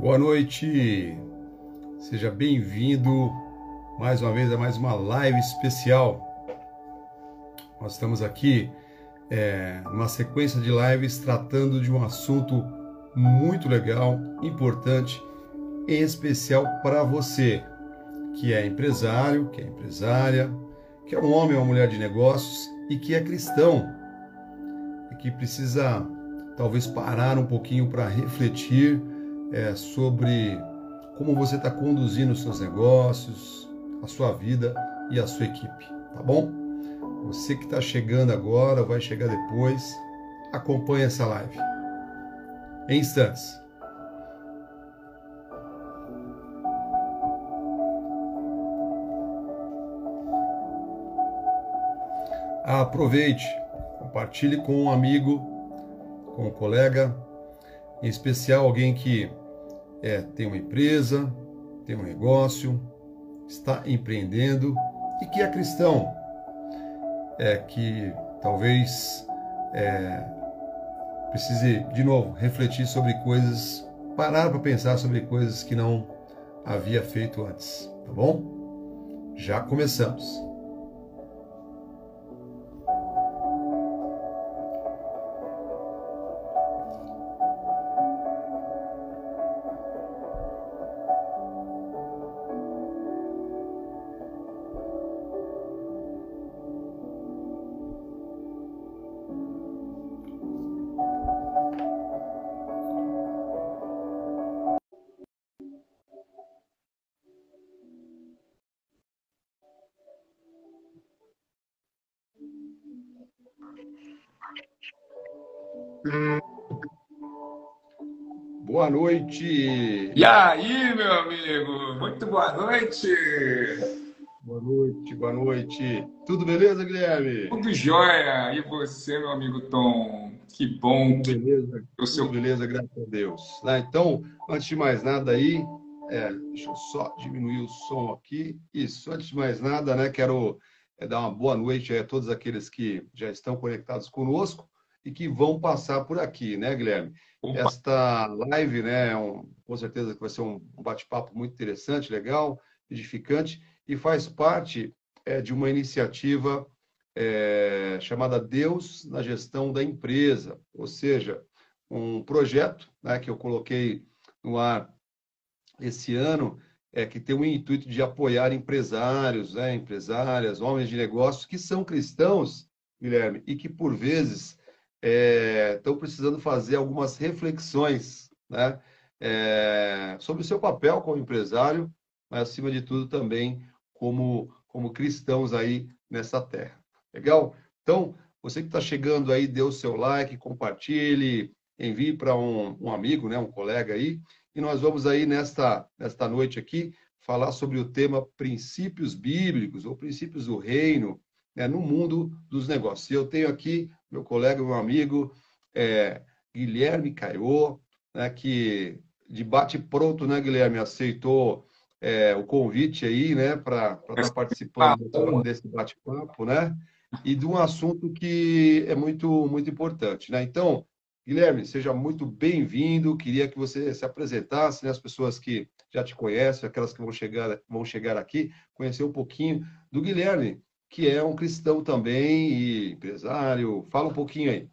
Boa noite, seja bem-vindo mais uma vez a mais uma live especial. Nós estamos aqui é, numa sequência de lives tratando de um assunto muito legal, importante, em especial para você que é empresário, que é empresária, que é um homem ou uma mulher de negócios e que é cristão e que precisa talvez parar um pouquinho para refletir é, sobre como você está conduzindo os seus negócios, a sua vida e a sua equipe, tá bom? Você que está chegando agora, vai chegar depois, acompanhe essa live. Em instantes. Aproveite, compartilhe com um amigo, com um colega, em especial alguém que é, tem uma empresa, tem um negócio, está empreendendo e que é cristão, é que talvez é, precise de novo refletir sobre coisas, parar para pensar sobre coisas que não havia feito antes, tá bom? Já começamos. Boa noite. E aí, meu amigo? Muito boa noite. Boa noite, boa noite. Tudo beleza, Guilherme? Tudo jóia. E você, meu amigo Tom? Que bom. Tudo beleza. O seu... Tudo beleza, graças a Deus. Ah, então, antes de mais nada aí, é, deixa eu só diminuir o som aqui. Isso, antes de mais nada, né, quero dar uma boa noite a todos aqueles que já estão conectados conosco e que vão passar por aqui, né, Guilherme? Opa. Esta live, né, um, com certeza que vai ser um bate-papo muito interessante, legal, edificante, e faz parte é, de uma iniciativa é, chamada Deus na Gestão da Empresa, ou seja, um projeto né, que eu coloquei no ar esse ano, é, que tem o intuito de apoiar empresários, né, empresárias, homens de negócios que são cristãos, Guilherme, e que por vezes estão é, precisando fazer algumas reflexões né, é, sobre o seu papel como empresário, mas acima de tudo também como, como cristãos aí nessa terra. Legal? Então, você que está chegando aí, dê o seu like, compartilhe, envie para um, um, amigo, né, um colega aí, e nós vamos aí nesta, nesta noite aqui falar sobre o tema princípios bíblicos ou princípios do reino né, no mundo dos negócios. E eu tenho aqui meu colega, meu amigo é, Guilherme Caiô, né, que de bate pronto, né, Guilherme, aceitou é, o convite aí, né, para estar tá participando desse bate-papo, né, e de um assunto que é muito, muito importante, né. Então, Guilherme, seja muito bem-vindo. Queria que você se apresentasse, né, as pessoas que já te conhecem, aquelas que vão chegar, vão chegar aqui, conhecer um pouquinho do Guilherme que é um cristão também e empresário. Fala um pouquinho aí.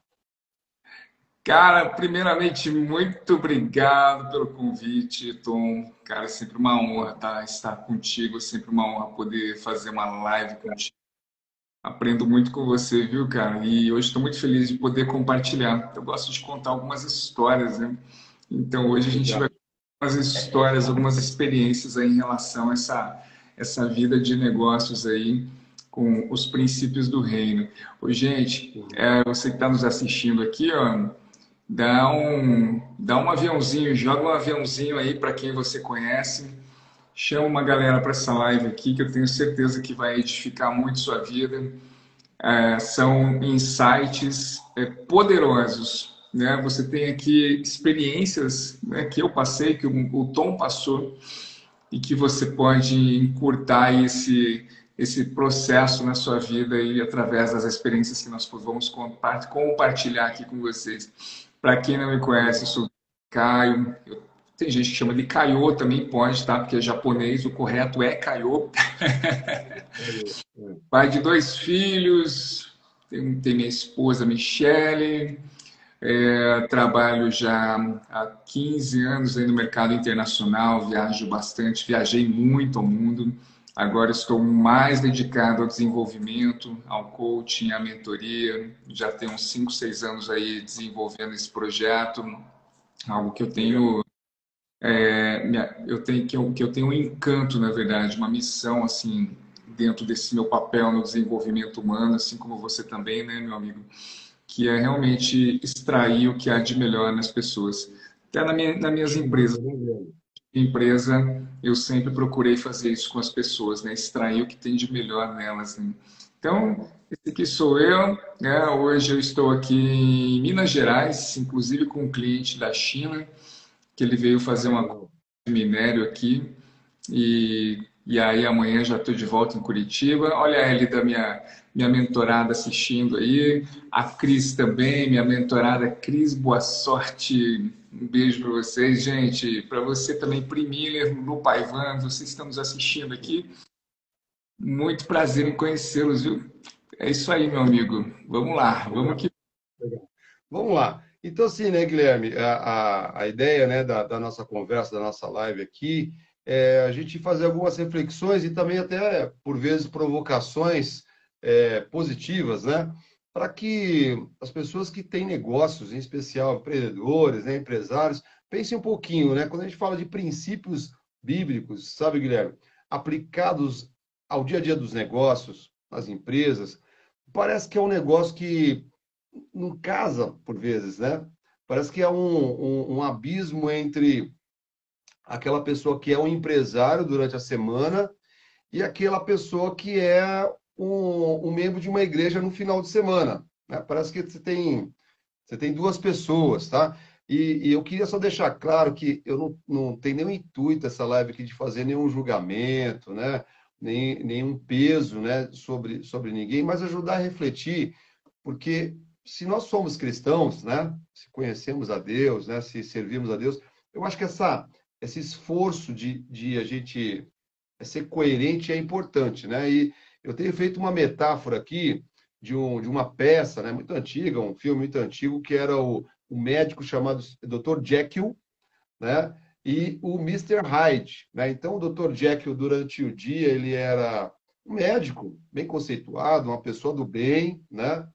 Cara, primeiramente, muito obrigado pelo convite, Tom. Cara, sempre uma honra tá, estar contigo, sempre uma honra poder fazer uma live contigo. Aprendo muito com você, viu, cara? E hoje estou muito feliz de poder compartilhar. Eu gosto de contar algumas histórias, né? Então, hoje a gente vai algumas histórias, algumas experiências aí em relação a essa, essa vida de negócios aí com os princípios do reino. Ô, gente, é, você que está nos assistindo aqui, ó, dá um, dá um aviãozinho, joga um aviãozinho aí para quem você conhece, chama uma galera para essa live aqui, que eu tenho certeza que vai edificar muito sua vida. É, são insights é, poderosos. Né? Você tem aqui experiências né, que eu passei, que o, o Tom passou, e que você pode encurtar esse esse processo na sua vida e através das experiências que nós vamos compartilhar aqui com vocês. Para quem não me conhece, eu sou Caio, eu Tem gente que chama de Kaiô, também pode, tá? Porque é japonês, o correto é Kaiô. Pai de dois filhos, tem, tem minha esposa Michele, é, trabalho já há 15 anos aí no mercado internacional, viajo bastante, viajei muito ao mundo. Agora estou mais dedicado ao desenvolvimento, ao coaching, à mentoria. Já tenho uns 5, 6 anos aí desenvolvendo esse projeto, algo que eu tenho é, eu tenho que eu, que eu tenho um encanto, na verdade, uma missão assim dentro desse meu papel no desenvolvimento humano, assim como você também, né, meu amigo, que é realmente extrair o que há de melhor nas pessoas. Até na minha, nas minhas empresas, empresa, eu sempre procurei fazer isso com as pessoas, né, extrair o que tem de melhor nelas. Né? Então, esse aqui sou eu. Né? Hoje eu estou aqui em Minas Gerais, inclusive com um cliente da China que ele veio fazer uma minério aqui. E, e aí amanhã já estou de volta em Curitiba. Olha a Ellie da minha, minha mentorada assistindo aí, a Cris também, minha mentorada. Cris, boa sorte, um beijo para vocês, gente, para você também, Primiller, no Paivan, vocês estão nos assistindo aqui, muito prazer em conhecê-los, viu? É isso aí, meu amigo, vamos lá, vamos que... Vamos lá. Então, assim, né, Guilherme, a, a, a ideia né, da, da, nossa conversa, da nossa live aqui, é a gente fazer algumas reflexões e também até, por vezes, provocações é, positivas, né? Para que as pessoas que têm negócios, em especial empreendedores, né, empresários, pensem um pouquinho, né? Quando a gente fala de princípios bíblicos, sabe, Guilherme, aplicados ao dia a dia dos negócios, nas empresas, parece que é um negócio que não casa, por vezes, né? Parece que é um, um, um abismo entre aquela pessoa que é um empresário durante a semana e aquela pessoa que é um, um, membro de uma igreja no final de semana. Né? Parece que você tem, você tem duas pessoas, tá? E, e, eu queria só deixar claro que eu não, não tenho nenhum intuito essa live aqui de fazer nenhum julgamento, né? Nem, nenhum peso né? sobre, sobre ninguém, mas ajudar a refletir, porque se nós somos cristãos, né, se conhecemos a Deus, né, se servimos a Deus, eu acho que essa, esse esforço de, de a gente ser coerente é importante, né? E eu tenho feito uma metáfora aqui de, um, de uma peça, né, muito antiga, um filme muito antigo, que era o, o médico chamado Dr. Jekyll, né? E o Mr. Hyde, né? Então, o Dr. Jekyll, durante o dia, ele era um médico bem conceituado, uma pessoa do bem, né?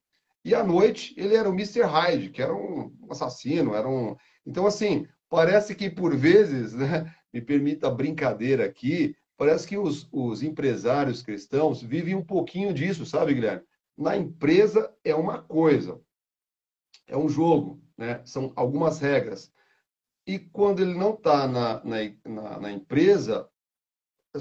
E à noite ele era o Mr. Hyde, que era um assassino, era um. Então, assim, parece que por vezes, né, me permita a brincadeira aqui, parece que os, os empresários cristãos vivem um pouquinho disso, sabe, Guilherme? Na empresa é uma coisa, é um jogo, né? são algumas regras. E quando ele não está na, na, na, empresa,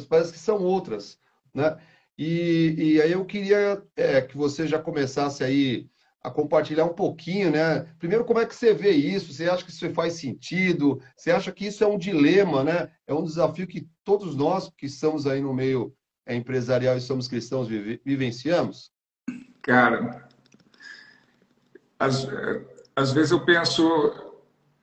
parece que são outras. Né? E, e aí eu queria é, que você já começasse aí a compartilhar um pouquinho, né? Primeiro, como é que você vê isso? Você acha que isso faz sentido? Você acha que isso é um dilema, né? É um desafio que todos nós que estamos aí no meio é, empresarial e somos cristãos vivenciamos? Cara, às, às vezes eu penso,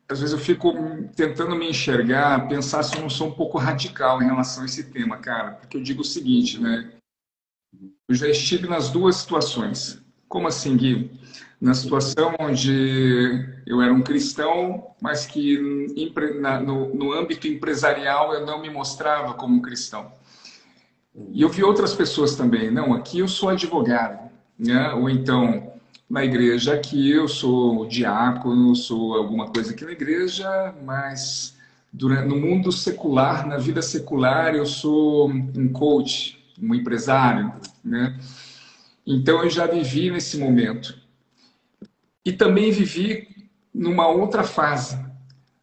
às vezes eu fico tentando me enxergar, pensar se eu não sou um pouco radical em relação a esse tema, cara. Porque eu digo o seguinte, né? Eu já estive nas duas situações. Como assim, Gui? Na situação onde eu era um cristão, mas que no, âmbito empresarial eu não me mostrava como um cristão. E eu vi outras pessoas também. Não, aqui eu sou advogado, né? Ou então na igreja aqui eu sou diácono, sou alguma coisa aqui na igreja, mas durante, no mundo secular, na vida secular, eu sou um coach, um empresário, né? Então eu já vivi nesse momento. E também vivi numa outra fase,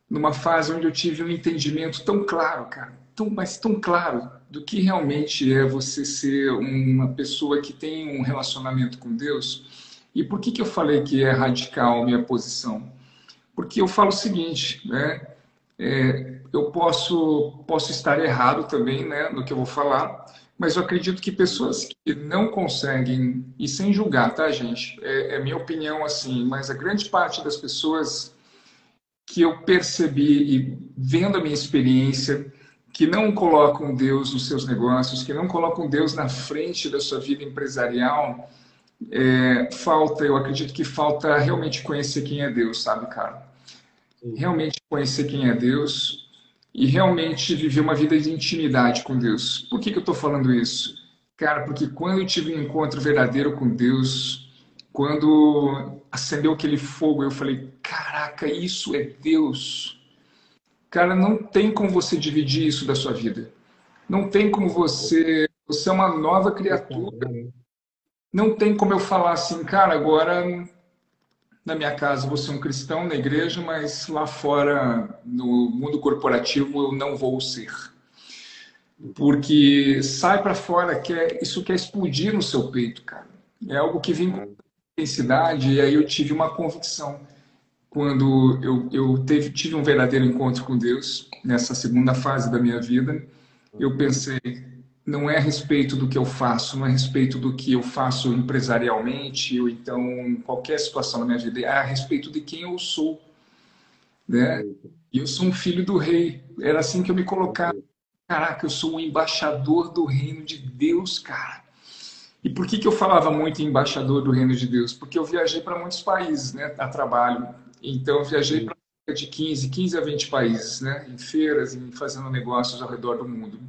numa fase onde eu tive um entendimento tão claro, cara, tão, mas tão claro do que realmente é você ser uma pessoa que tem um relacionamento com Deus. E por que, que eu falei que é radical a minha posição? Porque eu falo o seguinte, né? É, eu posso, posso estar errado também né, no que eu vou falar, mas eu acredito que pessoas que não conseguem, e sem julgar, tá, gente? É, é minha opinião assim, mas a grande parte das pessoas que eu percebi e vendo a minha experiência que não colocam Deus nos seus negócios, que não colocam Deus na frente da sua vida empresarial, é, falta, eu acredito que falta realmente conhecer quem é Deus, sabe, cara? Realmente conhecer quem é Deus e realmente viver uma vida de intimidade com Deus. Por que, que eu estou falando isso? Cara, porque quando eu tive um encontro verdadeiro com Deus, quando acendeu aquele fogo, eu falei: caraca, isso é Deus. Cara, não tem como você dividir isso da sua vida. Não tem como você. Você é uma nova criatura. Não tem como eu falar assim, cara, agora na minha casa vou ser um cristão na igreja, mas lá fora, no mundo corporativo, eu não vou ser. Porque sai para fora, quer, isso quer explodir no seu peito, cara. É algo que vem com intensidade, e aí eu tive uma convicção quando eu, eu teve, tive um verdadeiro encontro com Deus, nessa segunda fase da minha vida, eu pensei, não é a respeito do que eu faço, não é a respeito do que eu faço empresarialmente, ou então em qualquer situação na minha vida, é a respeito de quem eu sou. Né? E eu sou um filho do rei, era assim que eu me colocava. Caraca, eu sou um embaixador do reino de Deus, cara. E por que, que eu falava muito em embaixador do reino de Deus? Porque eu viajei para muitos países né, a trabalho. Então, eu viajei para de 15, 15 a 20 países, né? Em feiras, em fazendo negócios ao redor do mundo.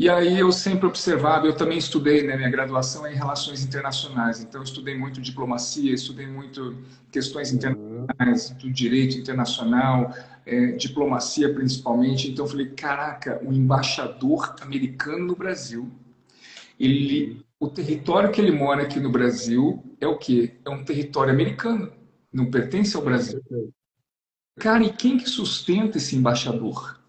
E aí eu sempre observava, eu também estudei, né, minha graduação é em relações internacionais, então eu estudei muito diplomacia, estudei muito questões internacionais, do direito internacional, é, diplomacia principalmente. Então eu falei, caraca, o embaixador americano no Brasil, ele, o território que ele mora aqui no Brasil é o quê? É um território americano não pertence ao Brasil. Cara, e quem que sustenta esse embaixador?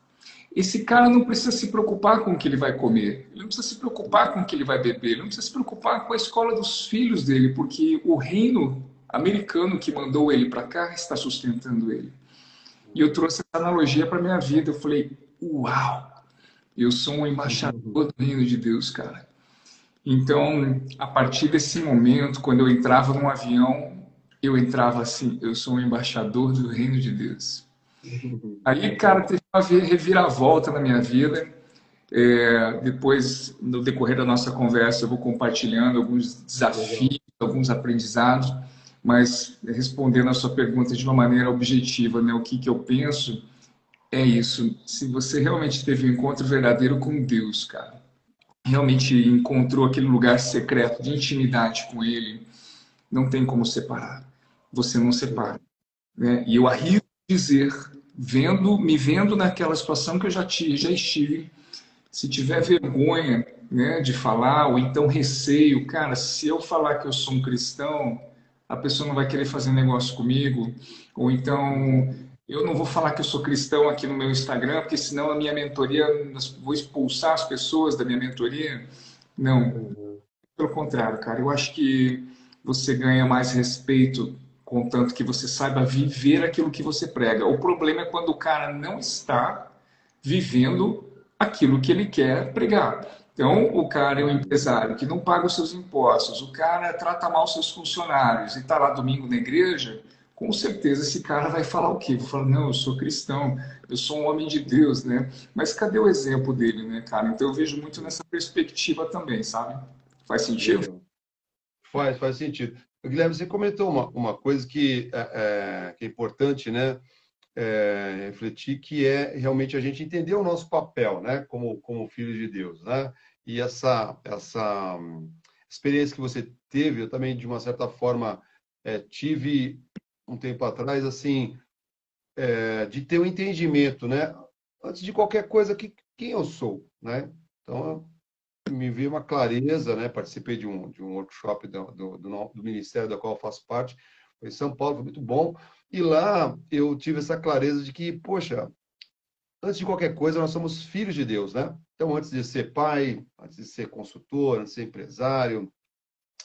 Esse cara não precisa se preocupar com o que ele vai comer, ele não precisa se preocupar com o que ele vai beber, ele não precisa se preocupar com a escola dos filhos dele, porque o reino americano que mandou ele para cá está sustentando ele. E eu trouxe essa analogia para minha vida. Eu falei, uau, eu sou um embaixador do reino de Deus, cara. Então, a partir desse momento, quando eu entrava num avião, eu entrava assim, eu sou um embaixador do reino de Deus. Aí, cara, teve uma reviravolta na minha vida. É, depois, no decorrer da nossa conversa, eu vou compartilhando alguns desafios, alguns aprendizados, mas respondendo a sua pergunta de uma maneira objetiva, né? O que, que eu penso é isso. Se você realmente teve um encontro verdadeiro com Deus, cara, realmente encontrou aquele lugar secreto de intimidade com Ele, não tem como separar você não separa. Né? E eu arrisco dizer, vendo, me vendo naquela situação que eu já, tive, já estive, se tiver vergonha né, de falar, ou então receio, cara, se eu falar que eu sou um cristão, a pessoa não vai querer fazer negócio comigo, ou então eu não vou falar que eu sou cristão aqui no meu Instagram, porque senão a minha mentoria, vou expulsar as pessoas da minha mentoria. Não, pelo contrário, cara, eu acho que você ganha mais respeito contanto que você saiba viver aquilo que você prega. O problema é quando o cara não está vivendo aquilo que ele quer pregar. Então, o cara é um empresário que não paga os seus impostos, o cara trata mal seus funcionários e está lá domingo na igreja, com certeza esse cara vai falar o quê? Vai falar, não, eu sou cristão, eu sou um homem de Deus, né? Mas cadê o exemplo dele, né, cara? Então eu vejo muito nessa perspectiva também, sabe? Faz sentido? Faz, faz sentido. Guilherme, você comentou uma, uma coisa que é, é, que é importante, né? É, refletir, que é realmente a gente entender o nosso papel, né? Como, como filho de Deus, né? E essa, essa experiência que você teve, eu também, de uma certa forma, é, tive um tempo atrás, assim, é, de ter um entendimento, né? Antes de qualquer coisa, que, quem eu sou, né? Então, me veio uma clareza, né? Participei de um, de um workshop do, do, do, ministério da qual eu faço parte, foi em São Paulo, foi muito bom. E lá eu tive essa clareza de que, poxa, antes de qualquer coisa, nós somos filhos de Deus, né? Então, antes de ser pai, antes de ser consultor, antes de ser empresário,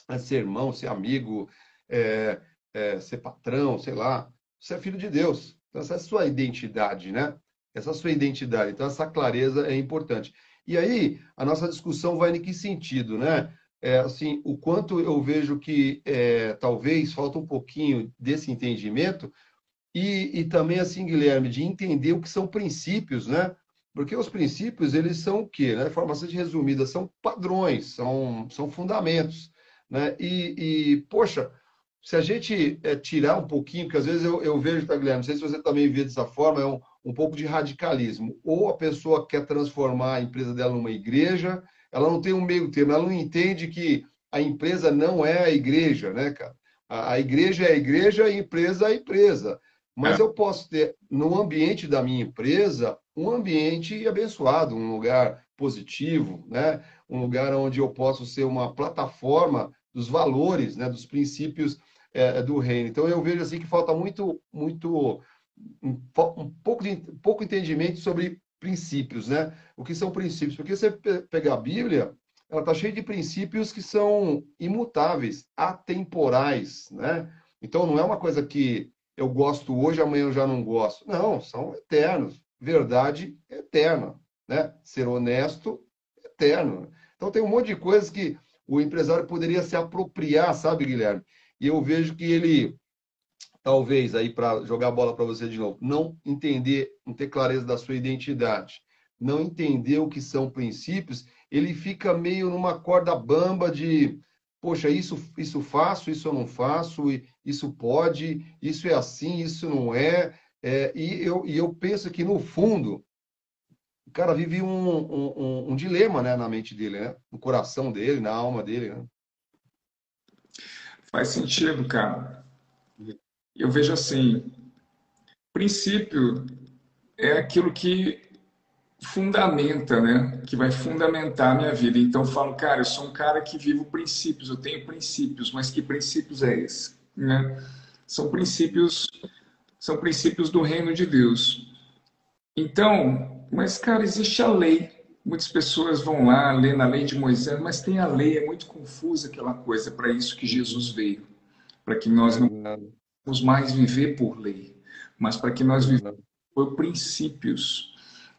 antes de ser irmão, ser amigo, é, é, ser patrão, sei lá, você é filho de Deus. Então, essa é a sua identidade, né? Essa é a sua identidade. Então, essa clareza é importante. E aí, a nossa discussão vai em que sentido, né? É, assim, o quanto eu vejo que é, talvez falta um pouquinho desse entendimento e, e também, assim, Guilherme, de entender o que são princípios, né? Porque os princípios, eles são o quê? Né? De forma bastante resumida, são padrões, são, são fundamentos. Né? E, e, poxa, se a gente é, tirar um pouquinho, porque às vezes eu, eu vejo, tá, Guilherme, não sei se você também vê dessa forma, é um, um pouco de radicalismo. Ou a pessoa quer transformar a empresa dela numa igreja, ela não tem um meio termo, ela não entende que a empresa não é a igreja, né, cara? A, a igreja é a igreja, a empresa é a empresa. Mas é. eu posso ter, no ambiente da minha empresa, um ambiente abençoado, um lugar positivo, né? um lugar onde eu posso ser uma plataforma dos valores, né? dos princípios é, do reino. Então, eu vejo assim que falta muito, muito um, um pouco de pouco entendimento sobre princípios, né? O que são princípios? Porque você pegar a Bíblia, ela está cheia de princípios que são imutáveis, atemporais, né? Então não é uma coisa que eu gosto hoje, amanhã eu já não gosto. Não, são eternos. Verdade eterna, né? Ser honesto, eterno. Então tem um monte de coisas que o empresário poderia se apropriar, sabe, Guilherme? E eu vejo que ele talvez aí para jogar a bola para você de novo, não entender, não ter clareza da sua identidade, não entender o que são princípios, ele fica meio numa corda bamba de, poxa, isso isso faço, isso eu não faço, isso pode, isso é assim, isso não é, é e, eu, e eu penso que no fundo o cara vive um, um, um, dilema né, na mente dele, né? no coração dele, na alma dele. Né? Faz sentido, cara eu vejo assim, princípio é aquilo que fundamenta, né? Que vai fundamentar a minha vida. Então eu falo, cara, eu sou um cara que vivo princípios, eu tenho princípios, mas que princípios é esse? Né? São princípios, são princípios do reino de Deus. Então, mas cara, existe a lei. Muitas pessoas vão lá ler na lei de Moisés, mas tem a lei, é muito confusa aquela coisa, para isso que Jesus veio, para que nós não vamos mais viver por lei, mas para que nós vivamos por princípios,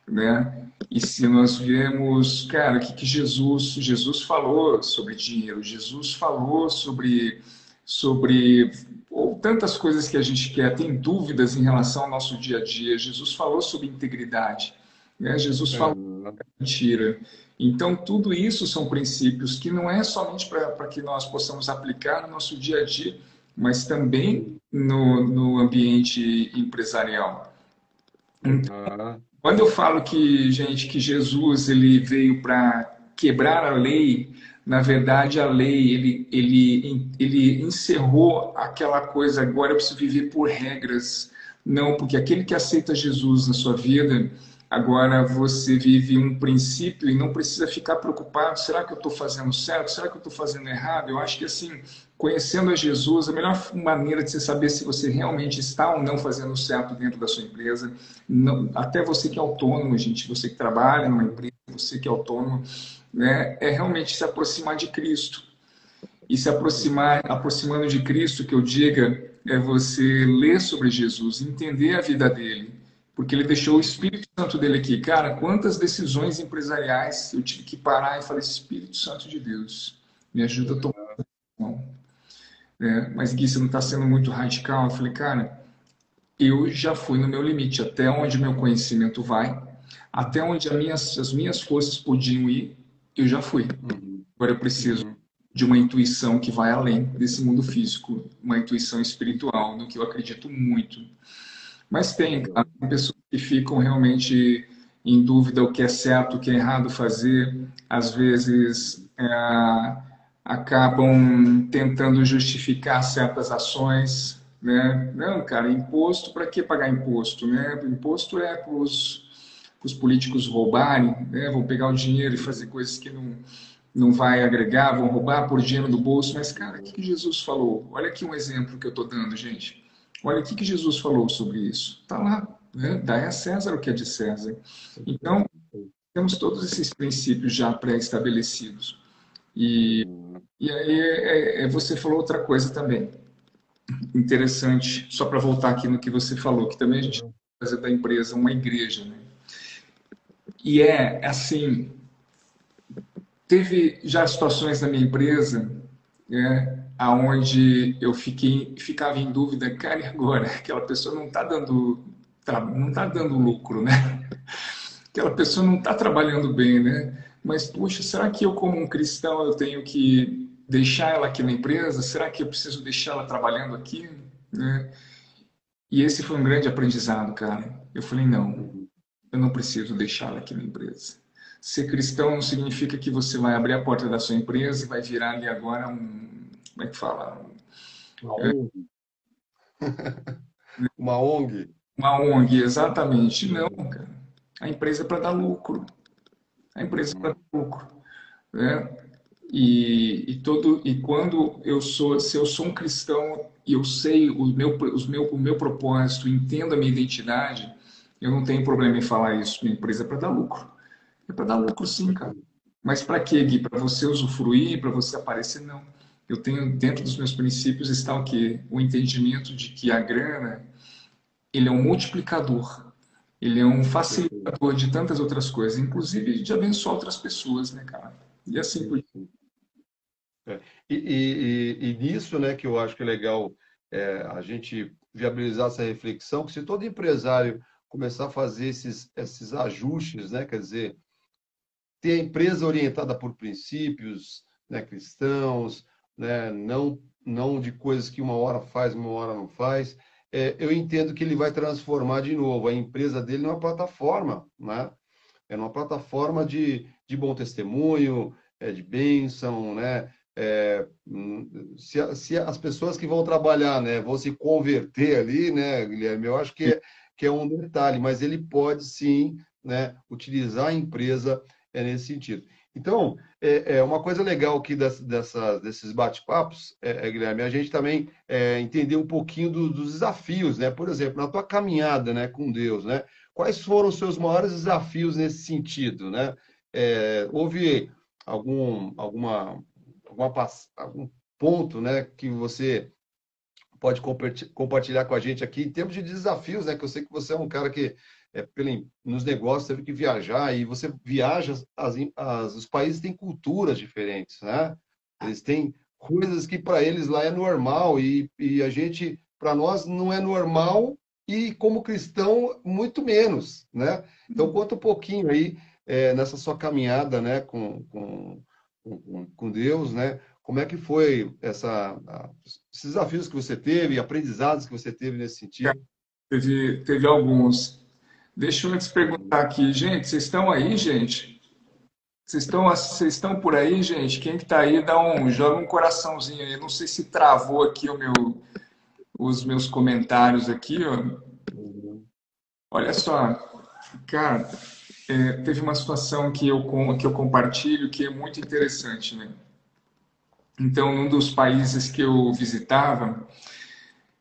né? E se nós viemos, cara, o que, que Jesus, Jesus falou sobre dinheiro, Jesus falou sobre sobre ou tantas coisas que a gente quer, tem dúvidas em relação ao nosso dia a dia. Jesus falou sobre integridade, né? Jesus falou sobre mentira. Então, tudo isso são princípios que não é somente para que nós possamos aplicar no nosso dia a dia, mas também no, no ambiente empresarial. Então, quando eu falo que, gente, que Jesus ele veio para quebrar a lei, na verdade a lei ele, ele, ele encerrou aquela coisa, agora eu preciso viver por regras. Não, porque aquele que aceita Jesus na sua vida, Agora você vive um princípio e não precisa ficar preocupado: será que eu estou fazendo certo? Será que eu estou fazendo errado? Eu acho que assim, conhecendo a Jesus, a melhor maneira de você saber se você realmente está ou não fazendo certo dentro da sua empresa, não, até você que é autônomo, gente, você que trabalha numa empresa, você que é autônomo, né, é realmente se aproximar de Cristo. E se aproximar, aproximando de Cristo, que eu diga, é você ler sobre Jesus, entender a vida dele porque ele deixou o Espírito Santo dele aqui. Cara, quantas decisões empresariais eu tive que parar e falei, Espírito Santo de Deus, me ajuda a tomar decisão. É, mas Gui, você não está sendo muito radical? Eu falei, cara, eu já fui no meu limite, até onde meu conhecimento vai, até onde as minhas, as minhas forças podiam ir, eu já fui. Uhum. Agora eu preciso uhum. de uma intuição que vai além desse mundo físico, uma intuição espiritual, no que eu acredito muito. Mas tem, claro, pessoas que ficam realmente em dúvida o que é certo, o que é errado fazer, às vezes é, acabam tentando justificar certas ações, né? Não, cara, imposto, para que pagar imposto, né? Imposto é para os políticos roubarem, né? Vão pegar o dinheiro e fazer coisas que não, não vai agregar, vão roubar por dinheiro do bolso. Mas, cara, o que, que Jesus falou? Olha aqui um exemplo que eu estou dando, gente. Olha o que, que Jesus falou sobre isso. Está lá. Né? Dá a César o que é de César. Então, temos todos esses princípios já pré-estabelecidos. E, e aí é, é, você falou outra coisa também. Interessante, só para voltar aqui no que você falou, que também a gente fazer da empresa uma igreja. Né? E é assim, teve já situações na minha empresa é, aonde eu fiquei, ficava em dúvida, cara, e agora? Aquela pessoa não está dando, tá, não tá dando lucro, né? Aquela pessoa não está trabalhando bem, né? Mas, puxa, será que eu, como um cristão, eu tenho que deixar ela aqui na empresa? Será que eu preciso deixar ela trabalhando aqui? Né? E esse foi um grande aprendizado, cara. Eu falei, não, eu não preciso deixar ela aqui na empresa. Ser cristão não significa que você vai abrir a porta da sua empresa e vai virar ali agora um. Como é que fala? Uma ONG. Uma ONG. Uma ONG, exatamente. Não, cara. A empresa é para dar lucro. A empresa é para dar lucro. Né? E, e, todo, e quando eu sou, se eu sou um cristão e eu sei o meu, os meu, o meu propósito, entendo a minha identidade, eu não tenho problema em falar isso. Minha empresa é para dar lucro. É para dar lucro, sim, cara. Mas para quê, Gui? Para você usufruir, para você aparecer? Não. Eu tenho, dentro dos meus princípios, está o quê? O entendimento de que a grana, ele é um multiplicador. Ele é um facilitador de tantas outras coisas, inclusive de abençoar outras pessoas, né, cara? E assim por é. E, e, e, nisso, né, que eu acho que é legal é, a gente viabilizar essa reflexão, que se todo empresário começar a fazer esses, esses ajustes, né, quer dizer, ter a empresa orientada por princípios né, cristãos, né, não, não de coisas que uma hora faz, uma hora não faz, é, eu entendo que ele vai transformar de novo a empresa dele numa plataforma, né? É uma plataforma de, de bom testemunho, é, de bênção, né? É, se, se, as pessoas que vão trabalhar, né, vão se converter ali, né, Guilherme, eu acho que é, que é um detalhe, mas ele pode sim, né, utilizar a empresa é nesse sentido. Então, é, é uma coisa legal aqui das, desses bate-papos, é, é, Guilherme, a gente também é, entender um pouquinho do, dos desafios, né? Por exemplo, na tua caminhada, né, com Deus, né? Quais foram os seus maiores desafios nesse sentido, né? É, houve algum, alguma, alguma, algum ponto, né, que você pode compartilhar com a gente aqui em termos de desafios, né? Que eu sei que você é um cara que é, pelo, nos negócios teve que viajar e você viaja, as, as, os países têm culturas diferentes, né? Eles têm coisas que para eles lá é normal e, e a gente, para nós, não é normal e como cristão, muito menos, né? Então, conta um pouquinho aí é, nessa sua caminhada, né, com, com, com, com Deus, né? Como é que foi essa, esses desafios que você teve, aprendizados que você teve nesse sentido? Teve, teve alguns. Deixa eu antes perguntar aqui, gente, vocês estão aí, gente? Vocês estão, vocês estão por aí, gente? Quem que tá aí, dá um, joga um coraçãozinho aí. Não sei se travou aqui o meu, os meus comentários aqui, ó. Olha só, cara, é, teve uma situação que eu, que eu compartilho que é muito interessante, né? Então, num dos países que eu visitava,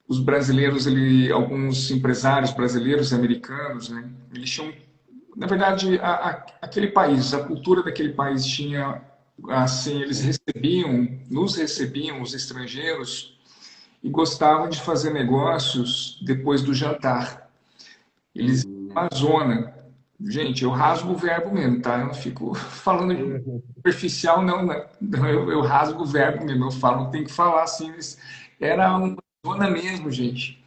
os brasileiros, ele, alguns empresários brasileiros e americanos, né, eles tinham, na verdade, a, a, aquele país, a cultura daquele país tinha, assim, eles recebiam, nos recebiam, os estrangeiros, e gostavam de fazer negócios depois do jantar. Eles, uma zona, gente, eu rasgo o verbo mesmo, tá? Eu não fico falando de superficial, não, não eu, eu rasgo o verbo mesmo, eu falo, tem que falar assim, era um zona mesmo, gente.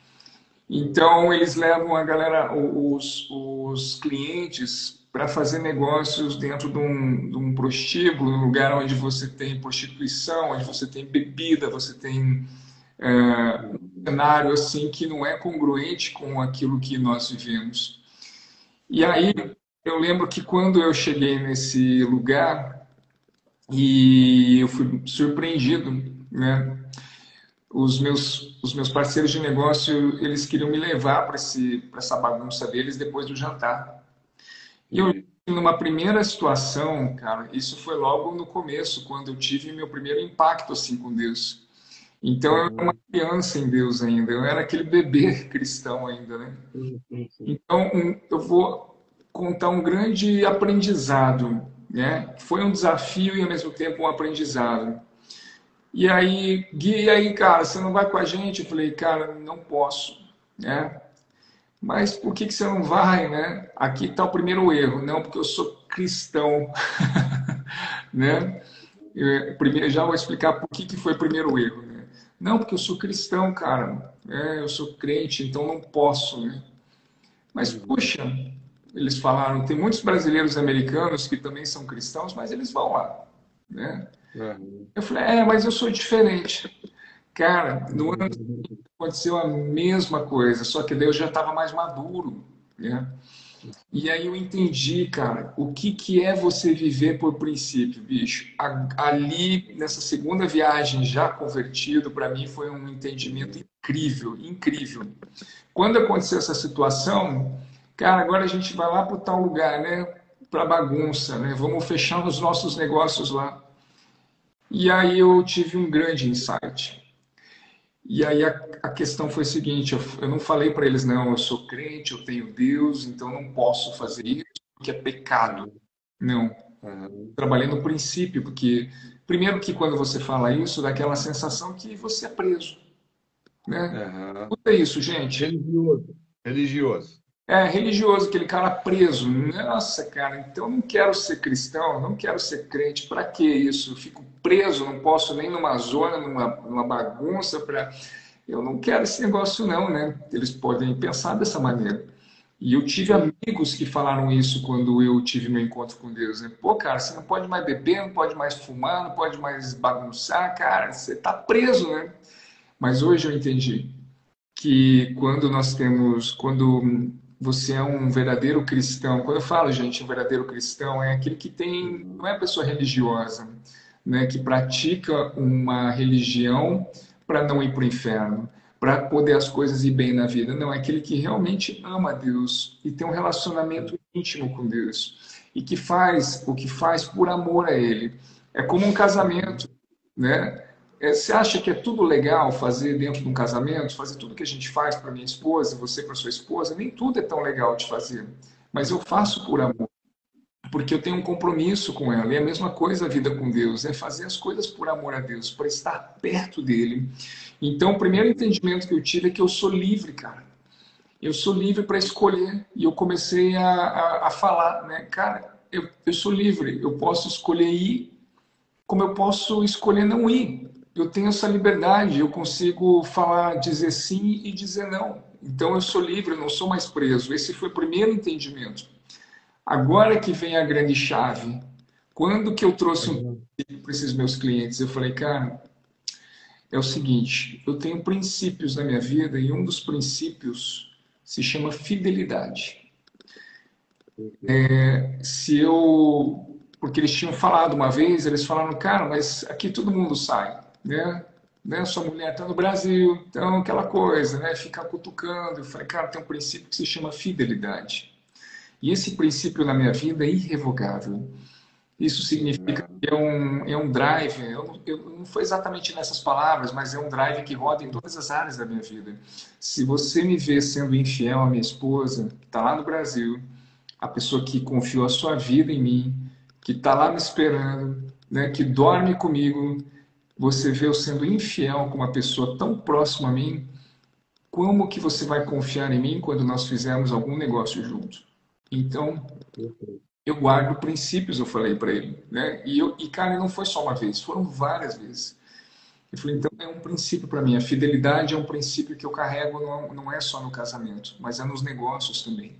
Então, eles levam a galera, os, os clientes, para fazer negócios dentro de um, de um prostíbulo, um lugar onde você tem prostituição, onde você tem bebida, você tem é, um cenário assim que não é congruente com aquilo que nós vivemos. E aí, eu lembro que quando eu cheguei nesse lugar, e eu fui surpreendido, né? Os meus, os meus parceiros de negócio, eles queriam me levar para essa bagunça deles depois do jantar. E eu, numa primeira situação, cara, isso foi logo no começo, quando eu tive meu primeiro impacto assim com Deus. Então eu era uma criança em Deus ainda, eu era aquele bebê cristão ainda, né? Então eu vou contar um grande aprendizado, né? Foi um desafio e ao mesmo tempo um aprendizado. E aí, Gui, e aí, cara, você não vai com a gente? Eu falei, cara, não posso, né? Mas por que, que você não vai, né? Aqui está o primeiro erro. Não, porque eu sou cristão, né? Eu, primeiro, já vou explicar por que, que foi o primeiro erro. Né? Não, porque eu sou cristão, cara. É, eu sou crente, então não posso. Né? Mas, puxa, eles falaram, tem muitos brasileiros americanos que também são cristãos, mas eles vão lá. Né? Uhum. Eu falei, é, mas eu sou diferente. Cara, no ano aconteceu a mesma coisa, só que Deus já estava mais maduro. Né? E aí eu entendi, cara, o que, que é você viver por princípio, bicho. Ali, nessa segunda viagem, já convertido, para mim foi um entendimento incrível, incrível. Quando aconteceu essa situação, cara, agora a gente vai lá para tal lugar, né? Para bagunça, né? Vamos fechar os nossos negócios lá. E aí eu tive um grande insight. E aí a, a questão foi a seguinte: eu, eu não falei para eles, não, eu sou crente, eu tenho Deus, então não posso fazer isso porque é pecado. Não. Uhum. Trabalhei no princípio, porque, primeiro, que quando você fala isso, dá aquela sensação que você é preso. Né? Uhum. é isso, gente. Religioso. Religioso. É, religioso, aquele cara preso. Nossa, cara, então não quero ser cristão, não quero ser crente. Para que isso? Eu fico preso, não posso nem numa zona, numa, numa bagunça para. Eu não quero esse negócio, não, né? Eles podem pensar dessa maneira. E eu tive amigos que falaram isso quando eu tive meu encontro com Deus. Né? Pô, cara, você não pode mais beber, não pode mais fumar, não pode mais bagunçar, cara, você tá preso, né? Mas hoje eu entendi que quando nós temos, quando você é um verdadeiro cristão, quando eu falo, gente, um verdadeiro cristão é aquele que tem, não é pessoa religiosa, né, que pratica uma religião para não ir para o inferno, para poder as coisas ir bem na vida. Não, é aquele que realmente ama Deus e tem um relacionamento íntimo com Deus e que faz o que faz por amor a Ele. É como um casamento, né? É, você acha que é tudo legal fazer dentro de um casamento, fazer tudo que a gente faz para minha esposa, você para sua esposa? Nem tudo é tão legal de fazer, mas eu faço por amor porque eu tenho um compromisso com ela. E a mesma coisa a vida com Deus, é fazer as coisas por amor a Deus, para estar perto dele. Então, o primeiro entendimento que eu tive é que eu sou livre, cara. Eu sou livre para escolher. E eu comecei a, a, a falar, né? Cara, eu, eu sou livre. Eu posso escolher ir, como eu posso escolher não ir. Eu tenho essa liberdade. Eu consigo falar, dizer sim e dizer não. Então, eu sou livre, eu não sou mais preso. Esse foi o primeiro entendimento. Agora que vem a grande chave. Quando que eu trouxe um para esses meus clientes? Eu falei, cara, é o seguinte, eu tenho princípios na minha vida e um dos princípios se chama fidelidade. É, se eu, porque eles tinham falado uma vez, eles falaram, cara, mas aqui todo mundo sai, né? né? Sua mulher está no Brasil, então aquela coisa, né? Ficar cutucando. Eu falei, cara, tem um princípio que se chama fidelidade. E esse princípio na minha vida é irrevogável. Isso significa que é um, é um drive, eu, eu, não foi exatamente nessas palavras, mas é um drive que roda em todas as áreas da minha vida. Se você me vê sendo infiel à minha esposa, que está lá no Brasil, a pessoa que confiou a sua vida em mim, que está lá me esperando, né, que dorme comigo, você vê eu sendo infiel com uma pessoa tão próxima a mim, como que você vai confiar em mim quando nós fizermos algum negócio juntos? Então, eu guardo princípios, eu falei para ele. Né? E, eu, e, cara, não foi só uma vez, foram várias vezes. Eu falei, então é um princípio para mim. A fidelidade é um princípio que eu carrego, não, não é só no casamento, mas é nos negócios também.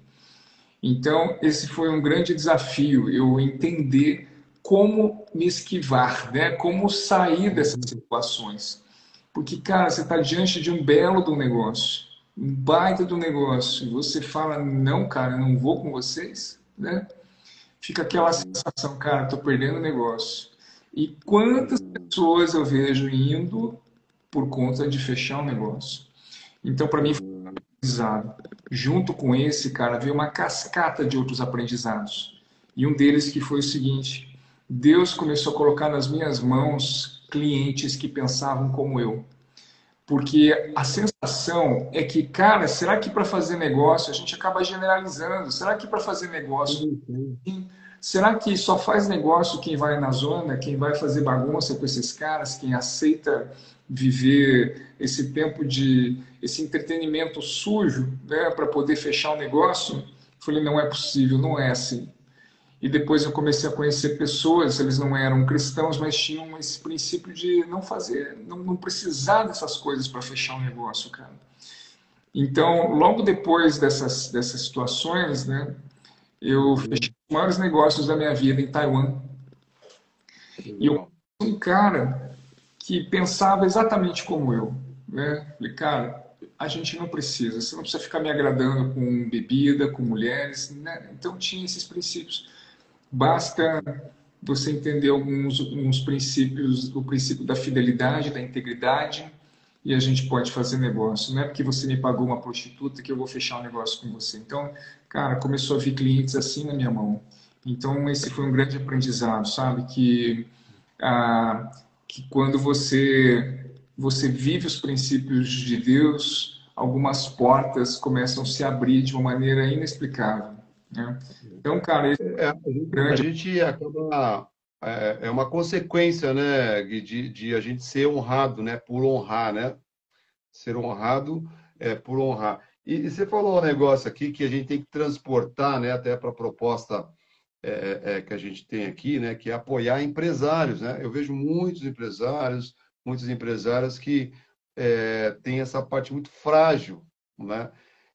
Então, esse foi um grande desafio, eu entender como me esquivar, né? como sair dessas situações. Porque, cara, você está diante de um belo do negócio um baita do negócio e você fala, não, cara, não vou com vocês, né? Fica aquela sensação, cara, tô perdendo o negócio. E quantas pessoas eu vejo indo por conta de fechar o negócio? Então, para mim, foi um aprendizado. Junto com esse, cara, veio uma cascata de outros aprendizados. E um deles que foi o seguinte: Deus começou a colocar nas minhas mãos clientes que pensavam como eu. Porque a sensação é que, cara, será que para fazer negócio a gente acaba generalizando? Será que para fazer negócio. Será que só faz negócio quem vai na zona, quem vai fazer bagunça com esses caras, quem aceita viver esse tempo de. esse entretenimento sujo, né, para poder fechar o negócio? Eu falei, não é possível, não é assim. E depois eu comecei a conhecer pessoas, eles não eram cristãos, mas tinham esse princípio de não fazer, não, não precisar dessas coisas para fechar um negócio, cara. Então, logo depois dessas, dessas situações, né, eu fechei os maiores negócios da minha vida em Taiwan. E eu um cara que pensava exatamente como eu. Né? Falei, cara, a gente não precisa, você não precisa ficar me agradando com bebida, com mulheres. Né? Então, tinha esses princípios. Basta você entender alguns, alguns princípios, o princípio da fidelidade, da integridade, e a gente pode fazer negócio. Não é porque você me pagou uma prostituta que eu vou fechar um negócio com você. Então, cara, começou a vir clientes assim na minha mão. Então, esse foi um grande aprendizado, sabe? Que, ah, que quando você, você vive os princípios de Deus, algumas portas começam a se abrir de uma maneira inexplicável. Né? Então, cara, esse é, a gente acaba é, é uma consequência, né, de, de a gente ser honrado, né, por honrar, né? Ser honrado é por honrar. E, você falou um negócio aqui que a gente tem que transportar, né, até para a proposta é, é, que a gente tem aqui, né, que é apoiar empresários, né? Eu vejo muitos empresários, muitos empresários que é, têm essa parte muito frágil, né?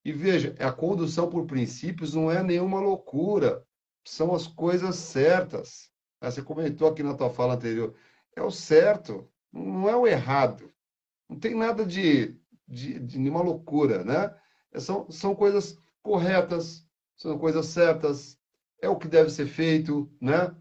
E veja, a condução por princípios não é nenhuma loucura, são as coisas certas. Ah, você comentou aqui na tua fala anterior, é o certo, não é o errado. Não tem nada de, de, de nenhuma loucura, né? É, são, são coisas corretas, são coisas certas, é o que deve ser feito, né?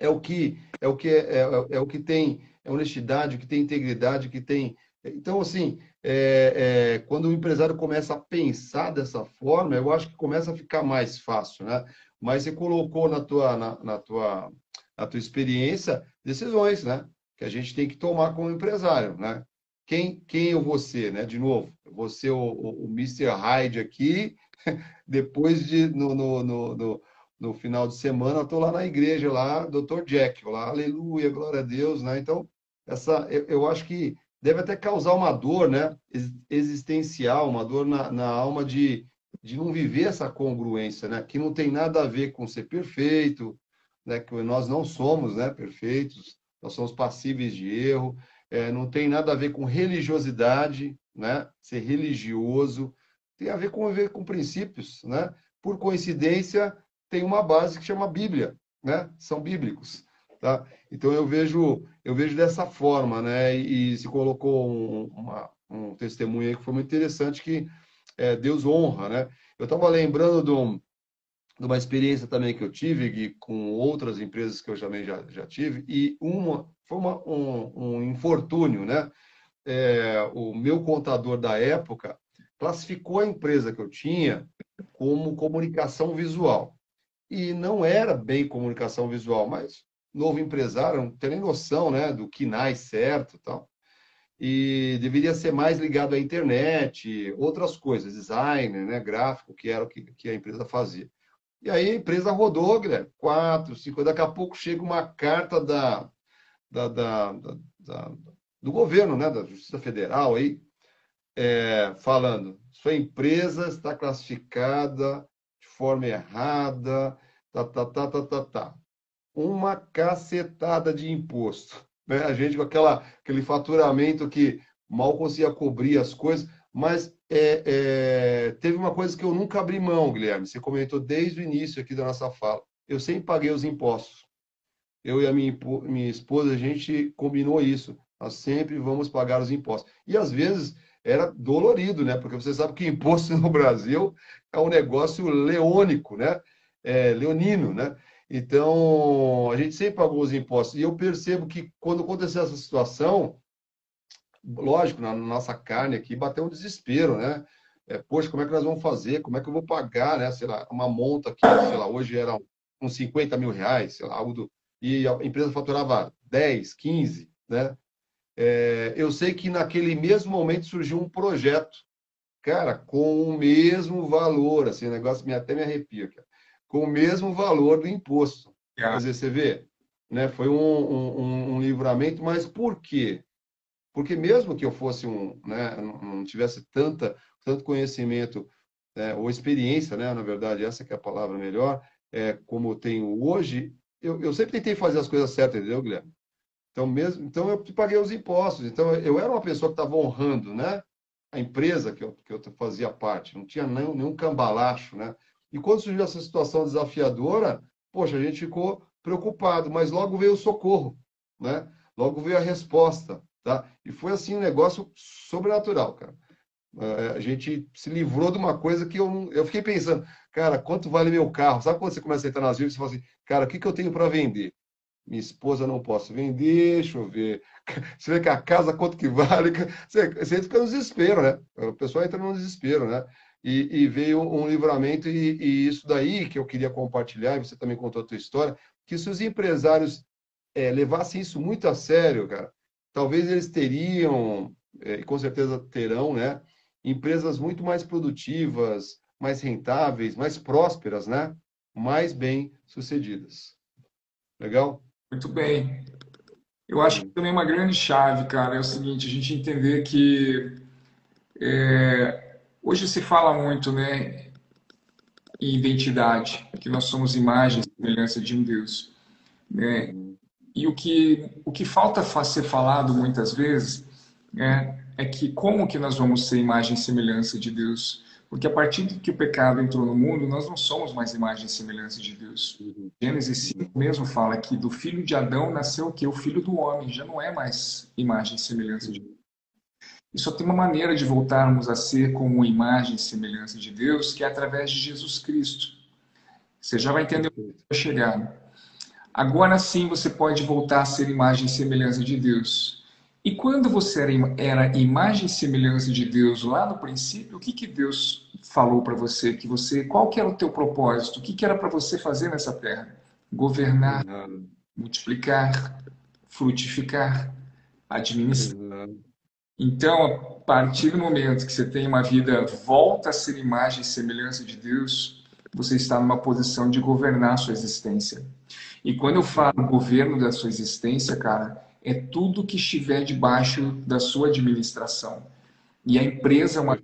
É o que é o que é, é, é o que tem é honestidade, o que tem integridade, o que tem. Então, assim, é, é, quando o empresário começa a pensar dessa forma, eu acho que começa a ficar mais fácil, né? Mas você colocou na tua, na, na tua, na tua experiência decisões, né? Que a gente tem que tomar como empresário, né? Quem, quem eu vou ser, né? De novo, ser o, o, o Mr. Hyde aqui, depois de, no, no, no, no, no final de semana, estou lá na igreja, lá, Dr. Jack, lá, aleluia, glória a Deus, né? Então, essa, eu, eu acho que deve até causar uma dor, né? Existencial, uma dor na, na alma de, de não viver essa congruência, né? Que não tem nada a ver com ser perfeito, né? Que nós não somos, né? Perfeitos, nós somos passíveis de erro. É, não tem nada a ver com religiosidade, né? Ser religioso tem a ver com a ver com princípios, né? Por coincidência, tem uma base que chama Bíblia, né? São bíblicos, tá? Então eu vejo eu vejo dessa forma, né? E, se colocou um, uma, um testemunho aí que foi muito interessante que é, Deus honra, né? Eu estava lembrando de, um, de, uma experiência também que eu tive Gui, com outras empresas que eu também já, já tive, e uma foi uma, um, um infortúnio, né? É, o meu contador da época classificou a empresa que eu tinha como comunicação visual. E não era bem comunicação visual, mas novo empresário não tem nem noção né, do que nasce certo tal e deveria ser mais ligado à internet, outras coisas, design, né, gráfico, que era o que, que a empresa fazia. E aí a empresa rodou, Guilherme, quatro, cinco, daqui a pouco chega uma carta da, da, da, da do governo, né, da Justiça Federal aí, é, falando, sua empresa está classificada de forma errada, tá, tá, tá, tá, tá, tá. Uma cacetada de imposto né? a gente com aquela, aquele faturamento que mal conseguia cobrir as coisas, mas é, é, teve uma coisa que eu nunca abri mão, Guilherme, você comentou desde o início aqui da nossa fala, eu sempre paguei os impostos. Eu e a minha, minha esposa, a gente combinou isso, nós sempre vamos pagar os impostos. E às vezes era dolorido, né? Porque você sabe que imposto no Brasil é um negócio leônico, né? É, leonino, né? Então, a gente sempre pagou os impostos. E eu percebo que quando aconteceu essa situação, lógico, na nossa carne aqui, bateu um desespero, né? É, poxa, como é que nós vamos fazer? Como é que eu vou pagar, né? Sei lá, uma monta que, sei lá, hoje era uns 50 mil reais, sei lá, algo do... e a empresa faturava 10, 15, né? É, eu sei que naquele mesmo momento surgiu um projeto, cara, com o mesmo valor, assim, negócio me, até me arrepia, cara com o mesmo valor do imposto. É. Quer dizer, você vê, né? foi um, um, um, livramento, mas por quê? Porque mesmo que eu fosse um, né, não tivesse tanta, tanto conhecimento né, ou experiência, né, na verdade, essa que é a palavra melhor, é, como eu tenho hoje, eu, eu sempre tentei fazer as coisas certas, entendeu, Guilherme? Então, mesmo, então eu paguei os impostos. Então, eu era uma pessoa que estava honrando né, a empresa que eu, que eu fazia parte. Não tinha nenhum, nenhum cambalacho. Né? E quando surgiu essa situação desafiadora, poxa, a gente ficou preocupado, mas logo veio o socorro. Né? Logo veio a resposta. Tá? E foi assim um negócio sobrenatural, cara. É, a gente se livrou de uma coisa que eu, eu fiquei pensando, cara, quanto vale meu carro? Sabe quando você começa a entrar nas vidas e fala assim, cara, o que, que eu tenho para vender? Minha esposa não posso vender, deixa eu ver. Você vê que a casa, quanto que vale? Você, você fica no desespero, né? O pessoal entra no desespero, né? E, e veio um livramento, e, e, isso daí que eu queria compartilhar, e você também contou a tua história, que se os empresários é, levassem isso muito a sério, cara, talvez eles teriam, é, e com certeza terão, né? Empresas muito mais produtivas, mais rentáveis, mais prósperas, né? Mais bem sucedidas. Legal? Muito bem. Eu acho que também uma grande chave, cara, é o seguinte, a gente entender que é, hoje se fala muito, né, em identidade, que nós somos imagem e semelhança de um Deus. Né? E o que, o que falta ser falado muitas vezes é, é que como que nós vamos ser imagem e semelhança de Deus? Porque a partir de que o pecado entrou no mundo, nós não somos mais imagem e semelhança de Deus. Gênesis 5 mesmo fala que do filho de Adão nasceu o quê? O filho do homem. Já não é mais imagem e semelhança de Deus. E só tem uma maneira de voltarmos a ser como imagem e semelhança de Deus, que é através de Jesus Cristo. Você já vai entender onde vai chegar. Agora sim você pode voltar a ser imagem e semelhança de Deus. E quando você era, imagem e semelhança de Deus lá no princípio, o que, que Deus falou para você? Que você, qual que era o teu propósito? O que, que era para você fazer nessa terra? Governar, multiplicar, frutificar, administrar. Então, a partir do momento que você tem uma vida volta a ser imagem e semelhança de Deus, você está numa posição de governar a sua existência. E quando eu falo governo da sua existência, cara, é tudo que estiver debaixo da sua administração. E a empresa é, uma,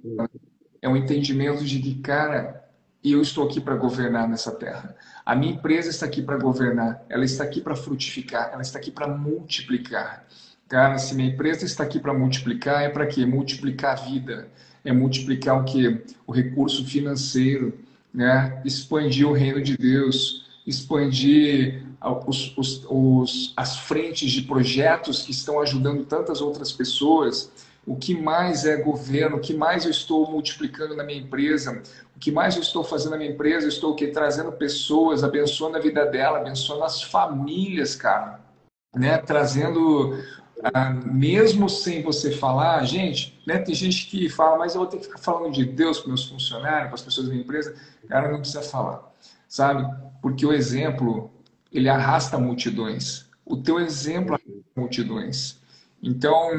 é um entendimento de que, cara, eu estou aqui para governar nessa terra. A minha empresa está aqui para governar, ela está aqui para frutificar, ela está aqui para multiplicar. Cara, se minha empresa está aqui para multiplicar, é para quê? Multiplicar a vida. É multiplicar o quê? O recurso financeiro, né? Expandir o reino de Deus, expandir os, os, os, as frentes de projetos que estão ajudando tantas outras pessoas, o que mais é governo, o que mais eu estou multiplicando na minha empresa, o que mais eu estou fazendo na minha empresa, eu estou que trazendo pessoas, abençoando a vida dela, abençoando as famílias, cara, né? Trazendo ah, mesmo sem você falar, gente, né? Tem gente que fala, mas eu vou ter que ficar falando de Deus para meus funcionários, para as pessoas da minha empresa. Cara, não precisa falar, sabe? Porque o exemplo ele arrasta multidões. O teu exemplo arrasta multidões. Então,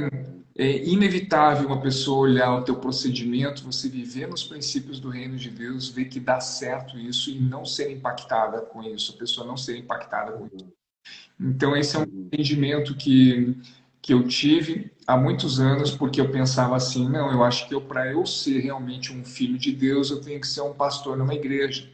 é inevitável uma pessoa olhar o teu procedimento, você viver nos princípios do reino de Deus, ver que dá certo isso e não ser impactada com isso, a pessoa não ser impactada com isso. Então, esse é um entendimento que, que eu tive há muitos anos, porque eu pensava assim: não, eu acho que eu, para eu ser realmente um filho de Deus, eu tenho que ser um pastor numa igreja,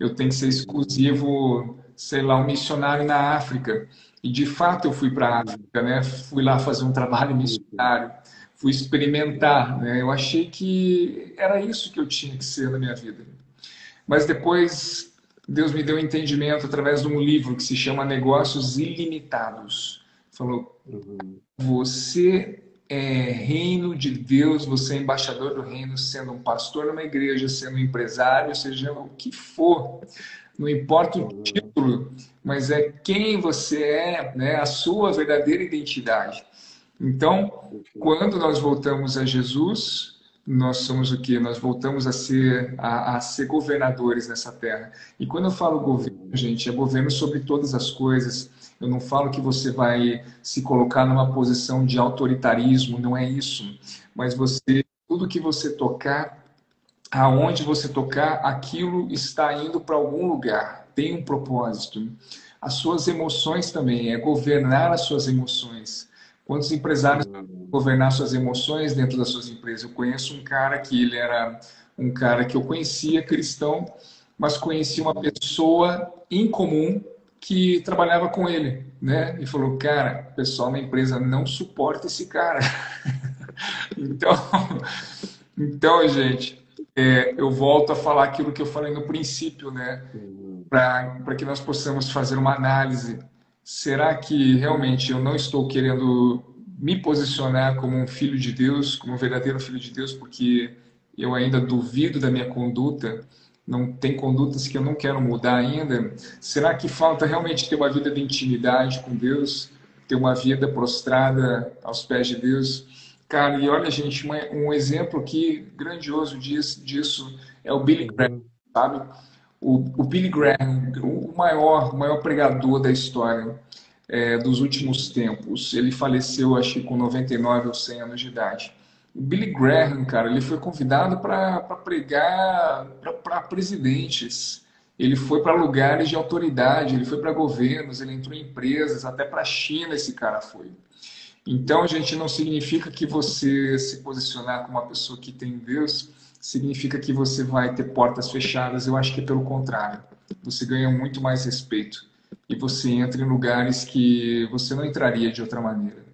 eu tenho que ser exclusivo sei lá, um missionário na África. E de fato eu fui para a África, né? Fui lá fazer um trabalho missionário, fui experimentar, né? Eu achei que era isso que eu tinha que ser na minha vida. Mas depois Deus me deu um entendimento através de um livro que se chama Negócios Ilimitados. Falou: você é reino de Deus, você é embaixador do reino, sendo um pastor numa igreja, sendo um empresário, seja o que for. Não importa o título, mas é quem você é, né? a sua verdadeira identidade. Então, quando nós voltamos a Jesus, nós somos o que? Nós voltamos a ser, a, a, ser governadores nessa terra. E quando eu falo governo, gente, é governo sobre todas as coisas. Eu não falo que você vai se colocar numa posição de autoritarismo, não é isso. Mas você, tudo que você tocar aonde você tocar, aquilo está indo para algum lugar, tem um propósito. As suas emoções também, é governar as suas emoções. Quantos empresários governar suas emoções dentro das suas empresas? Eu conheço um cara que ele era um cara que eu conhecia cristão mas conheci uma pessoa em comum que trabalhava com ele, né? E falou, cara, o pessoal na empresa não suporta esse cara. então, então, gente, é, eu volto a falar aquilo que eu falei no princípio, né? Para que nós possamos fazer uma análise. Será que realmente eu não estou querendo me posicionar como um filho de Deus, como um verdadeiro filho de Deus, porque eu ainda duvido da minha conduta? Não tem condutas que eu não quero mudar ainda? Será que falta realmente ter uma vida de intimidade com Deus, ter uma vida prostrada aos pés de Deus? Cara, e olha, gente, um exemplo aqui grandioso disso é o Billy Graham, sabe? O, o Billy Graham, o maior, o maior pregador da história é, dos últimos tempos. Ele faleceu, acho que com 99 ou 100 anos de idade. O Billy Graham, cara, ele foi convidado para pregar para presidentes. Ele foi para lugares de autoridade, ele foi para governos, ele entrou em empresas, até para a China esse cara foi. Então, gente, não significa que você se posicionar como uma pessoa que tem Deus, significa que você vai ter portas fechadas. Eu acho que é pelo contrário. Você ganha muito mais respeito e você entra em lugares que você não entraria de outra maneira.